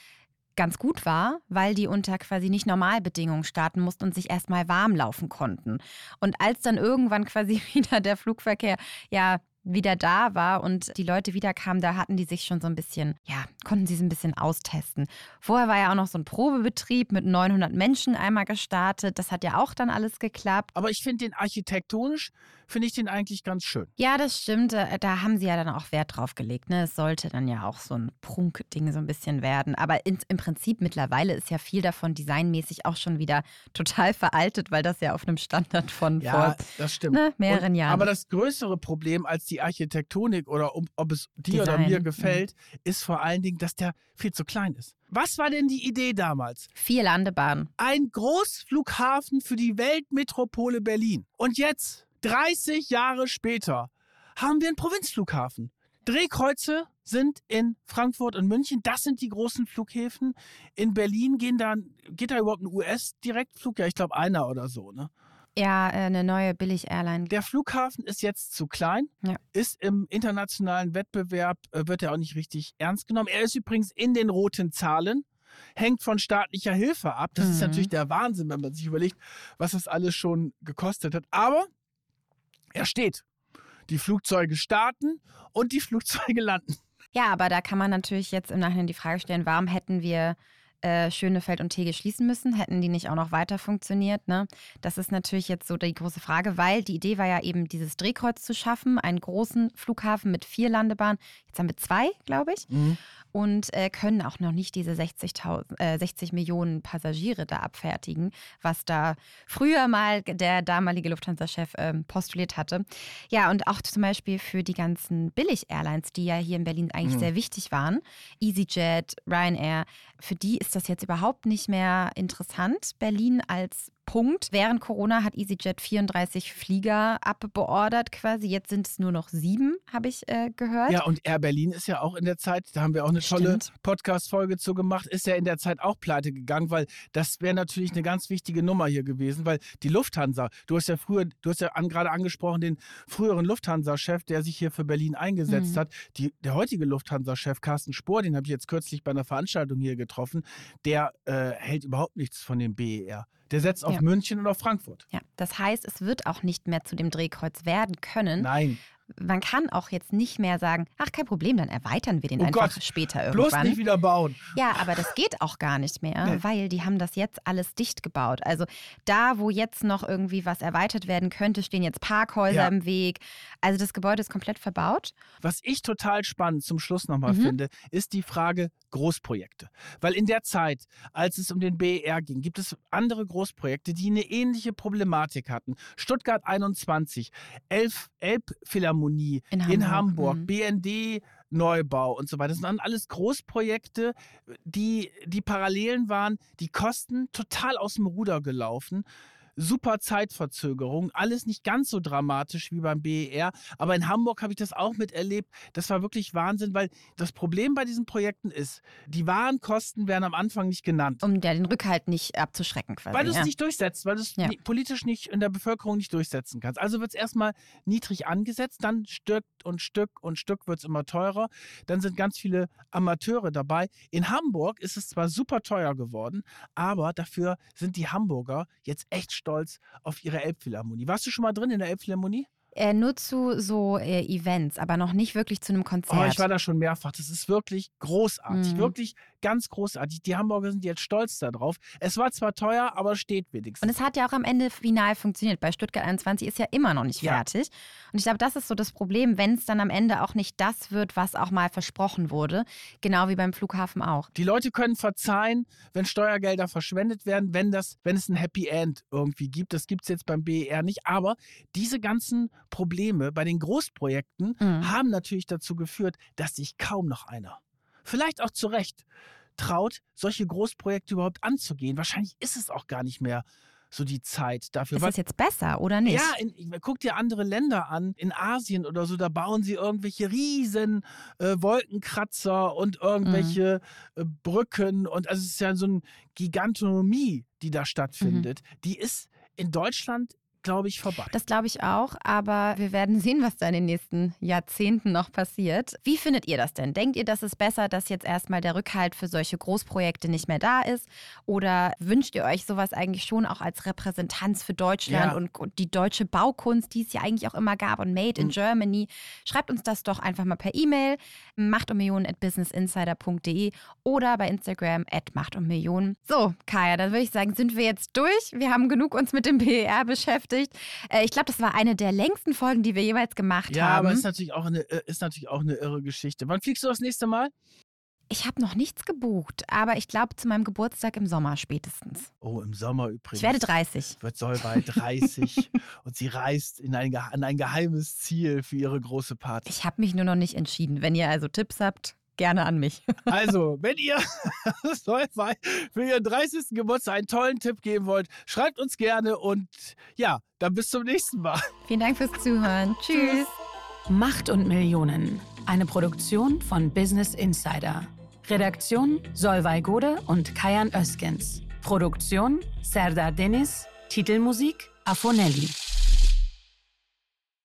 ganz gut war, weil die unter quasi nicht Normalbedingungen starten mussten und sich erstmal warm laufen konnten. Und als dann irgendwann quasi wieder der Flugverkehr ja wieder da war und die Leute wieder kamen, da hatten die sich schon so ein bisschen, ja, konnten sie es ein bisschen austesten. Vorher war ja auch noch so ein Probebetrieb mit 900 Menschen einmal gestartet. Das hat ja auch dann alles geklappt. Aber ich finde den architektonisch, finde ich den eigentlich ganz schön. Ja, das stimmt. Äh, da haben sie ja dann auch Wert drauf gelegt. Ne? Es sollte dann ja auch so ein Prunkding so ein bisschen werden. Aber in, im Prinzip mittlerweile ist ja viel davon designmäßig auch schon wieder total veraltet, weil das ja auf einem Standard von ja, vor das stimmt. Ne, mehreren Und, Jahren. Aber das größere Problem als die Architektonik oder um, ob es dir Design, oder mir mhm. gefällt, ist vor allen Dingen, dass der viel zu klein ist. Was war denn die Idee damals? Vier Landebahnen. Ein Großflughafen für die Weltmetropole Berlin. Und jetzt, 30 Jahre später, haben wir einen Provinzflughafen. Drehkreuze sind in Frankfurt und München. Das sind die großen Flughäfen. In Berlin gehen dann, geht da überhaupt ein US-Direktflug? Ja, ich glaube einer oder so, ne? Ja, äh, eine neue Billig-Airline. Der Flughafen ist jetzt zu klein, Ja. ist im internationalen Wettbewerb, äh, wird er auch nicht richtig ernst genommen. Er ist übrigens in den roten Zahlen, hängt von staatlicher Hilfe ab. Das ist Mhm. natürlich der Wahnsinn, wenn man sich überlegt, was das alles schon gekostet hat. Aber er steht. Die Flugzeuge starten und die Flugzeuge landen. Ja, aber da kann man natürlich jetzt im Nachhinein die Frage stellen, warum hätten wir äh, Schönefeld und Tegel schließen müssen? Hätten die nicht auch noch weiter funktioniert? Ne? Das ist natürlich jetzt so die große Frage, weil die Idee war ja eben, dieses Drehkreuz zu schaffen, einen großen Flughafen mit vier Landebahnen. Jetzt haben wir zwei, glaube ich. Und äh, können auch noch nicht diese 60.000, äh, 60 Millionen Passagiere da abfertigen, was da früher mal der damalige Lufthansa-Chef ähm, postuliert hatte. Ja, und auch zum Beispiel für die ganzen Billig-Airlines, die ja hier in Berlin eigentlich Mhm. sehr wichtig waren, EasyJet, Ryanair, für die ist das jetzt überhaupt nicht mehr interessant. Berlin als Punkt. Während Corona hat EasyJet 34 Flieger abbeordert quasi. Jetzt sind es nur noch sieben, habe ich äh, gehört. Ja, und Air Berlin ist ja auch in der Zeit, da haben wir auch eine tolle. Podcast-Folge zu gemacht, ist ja in der Zeit auch pleite gegangen, weil das wäre natürlich eine ganz wichtige Nummer hier gewesen, weil die Lufthansa, du hast ja früher, du hast ja an, gerade angesprochen, den früheren Lufthansa-Chef, der sich hier für Berlin eingesetzt Mhm. hat. Die, der heutige Lufthansa-Chef, Carsten Spohr, den habe ich jetzt kürzlich bei einer Veranstaltung hier getroffen, der äh, hält überhaupt nichts von dem BER. Der setzt auf Ja. München und auf Frankfurt. Ja, das heißt, es wird auch nicht mehr zu dem Drehkreuz werden können. Nein. Man kann auch jetzt nicht mehr sagen, ach kein Problem, dann erweitern wir den Oh einfach Gott, später Bloß irgendwann. nicht wieder bauen. Ja, aber das geht auch gar nicht mehr, Nee. weil die haben das jetzt alles dicht gebaut. Also da, wo jetzt noch irgendwie was erweitert werden könnte, stehen jetzt Parkhäuser Ja. im Weg. Also das Gebäude ist komplett verbaut. Was ich total spannend zum Schluss nochmal Mhm. finde, ist die Frage Großprojekte. Weil in der Zeit, als es um den BER ging, gibt es andere Großprojekte, die eine ähnliche Problematik hatten. Stuttgart 21, Elf, Elbphilharmonie In in Hamburg, Hamburg, mhm. BND Neubau und so weiter. Das sind dann alles Großprojekte, die, die Parallelen waren, die Kosten total aus dem Ruder gelaufen. Super Zeitverzögerung, alles nicht ganz so dramatisch wie beim BER, aber in Hamburg habe ich das auch miterlebt. Das war wirklich Wahnsinn, weil das Problem bei diesen Projekten ist, die wahren Kosten werden am Anfang nicht genannt. Um ja den Rückhalt nicht abzuschrecken quasi. Weil du es ja. nicht durchsetzt, weil du es Ja. politisch nicht in der Bevölkerung nicht durchsetzen kannst. Also wird es erstmal niedrig angesetzt, dann Stück und Stück und Stück wird es immer teurer. Dann sind ganz viele Amateure dabei. In Hamburg ist es zwar super teuer geworden, aber dafür sind die Hamburger jetzt echt stolz auf ihre Elbphilharmonie. Warst du schon mal drin in der Elbphilharmonie? Äh, nur zu so äh, Events, aber noch nicht wirklich zu einem Konzert. Oh, ich war da schon mehrfach. Das ist wirklich großartig. Mhm. Wirklich ganz großartig. Die Hamburger sind jetzt stolz darauf. Es war zwar teuer, aber steht wenigstens. Und es hat ja auch am Ende final funktioniert. Bei Stuttgart 21 ist ja immer noch nicht Ja. fertig. Und ich glaube, das ist so das Problem, wenn es dann am Ende auch nicht das wird, was auch mal versprochen wurde. Genau wie beim Flughafen auch. Die Leute können verzeihen, wenn Steuergelder verschwendet werden, wenn, das, wenn es ein Happy End irgendwie gibt. Das gibt es jetzt beim BER nicht. Aber diese ganzen Probleme bei den Großprojekten Mhm. haben natürlich dazu geführt, dass sich kaum noch einer, vielleicht auch zu Recht, traut, solche Großprojekte überhaupt anzugehen. Wahrscheinlich ist es auch gar nicht mehr so die Zeit dafür. Ist das jetzt besser oder nicht? ja, in, guck dir andere Länder an, in Asien oder so, da bauen sie irgendwelche riesen äh, Wolkenkratzer und irgendwelche Mhm. äh, Brücken und also es ist ja so eine Gigantonomie, die da stattfindet. Mhm. Die ist in Deutschland glaube ich, vorbei. Das glaube ich auch, aber wir werden sehen, was da in den nächsten Jahrzehnten noch passiert. Wie findet ihr das denn? Denkt ihr, dass es besser, dass jetzt erstmal der Rückhalt für solche Großprojekte nicht mehr da ist? Oder wünscht ihr euch sowas eigentlich schon auch als Repräsentanz für Deutschland ja. und, und, die deutsche Baukunst, die es ja eigentlich auch immer gab und Made in mhm. Germany? Schreibt uns das doch einfach mal per E-Mail, macht um Millionen at businessinsider.de oder bei Instagram at macht um Millionen. So, Kaya, dann würde ich sagen, sind wir jetzt durch. Wir haben genug uns mit dem BER beschäftigt. Äh, ich glaube, das war eine der längsten Folgen, die wir jeweils gemacht ja, haben. Ja, aber ist natürlich, auch eine, äh, ist natürlich auch eine irre Geschichte. Wann fliegst du das nächste Mal? Ich habe noch nichts gebucht, aber ich glaube zu meinem Geburtstag im Sommer spätestens. Oh, im Sommer übrigens. Ich werde 30. Wird Solvay 30 und sie reist in ein, an ein geheimes Ziel für ihre große Party. Ich habe mich nur noch nicht entschieden. Wenn ihr also Tipps habt, gerne an mich. Also, wenn ihr für ihren 30. Geburtstag einen tollen Tipp geben wollt, schreibt uns gerne und ja, dann bis zum nächsten Mal. Vielen Dank fürs Zuhören. Tschüss. Macht und Millionen. Eine Produktion von Business Insider. Redaktion Solvay Gode und Kajan Öskens. Produktion Serdar Deniz. Titelmusik Afonelli.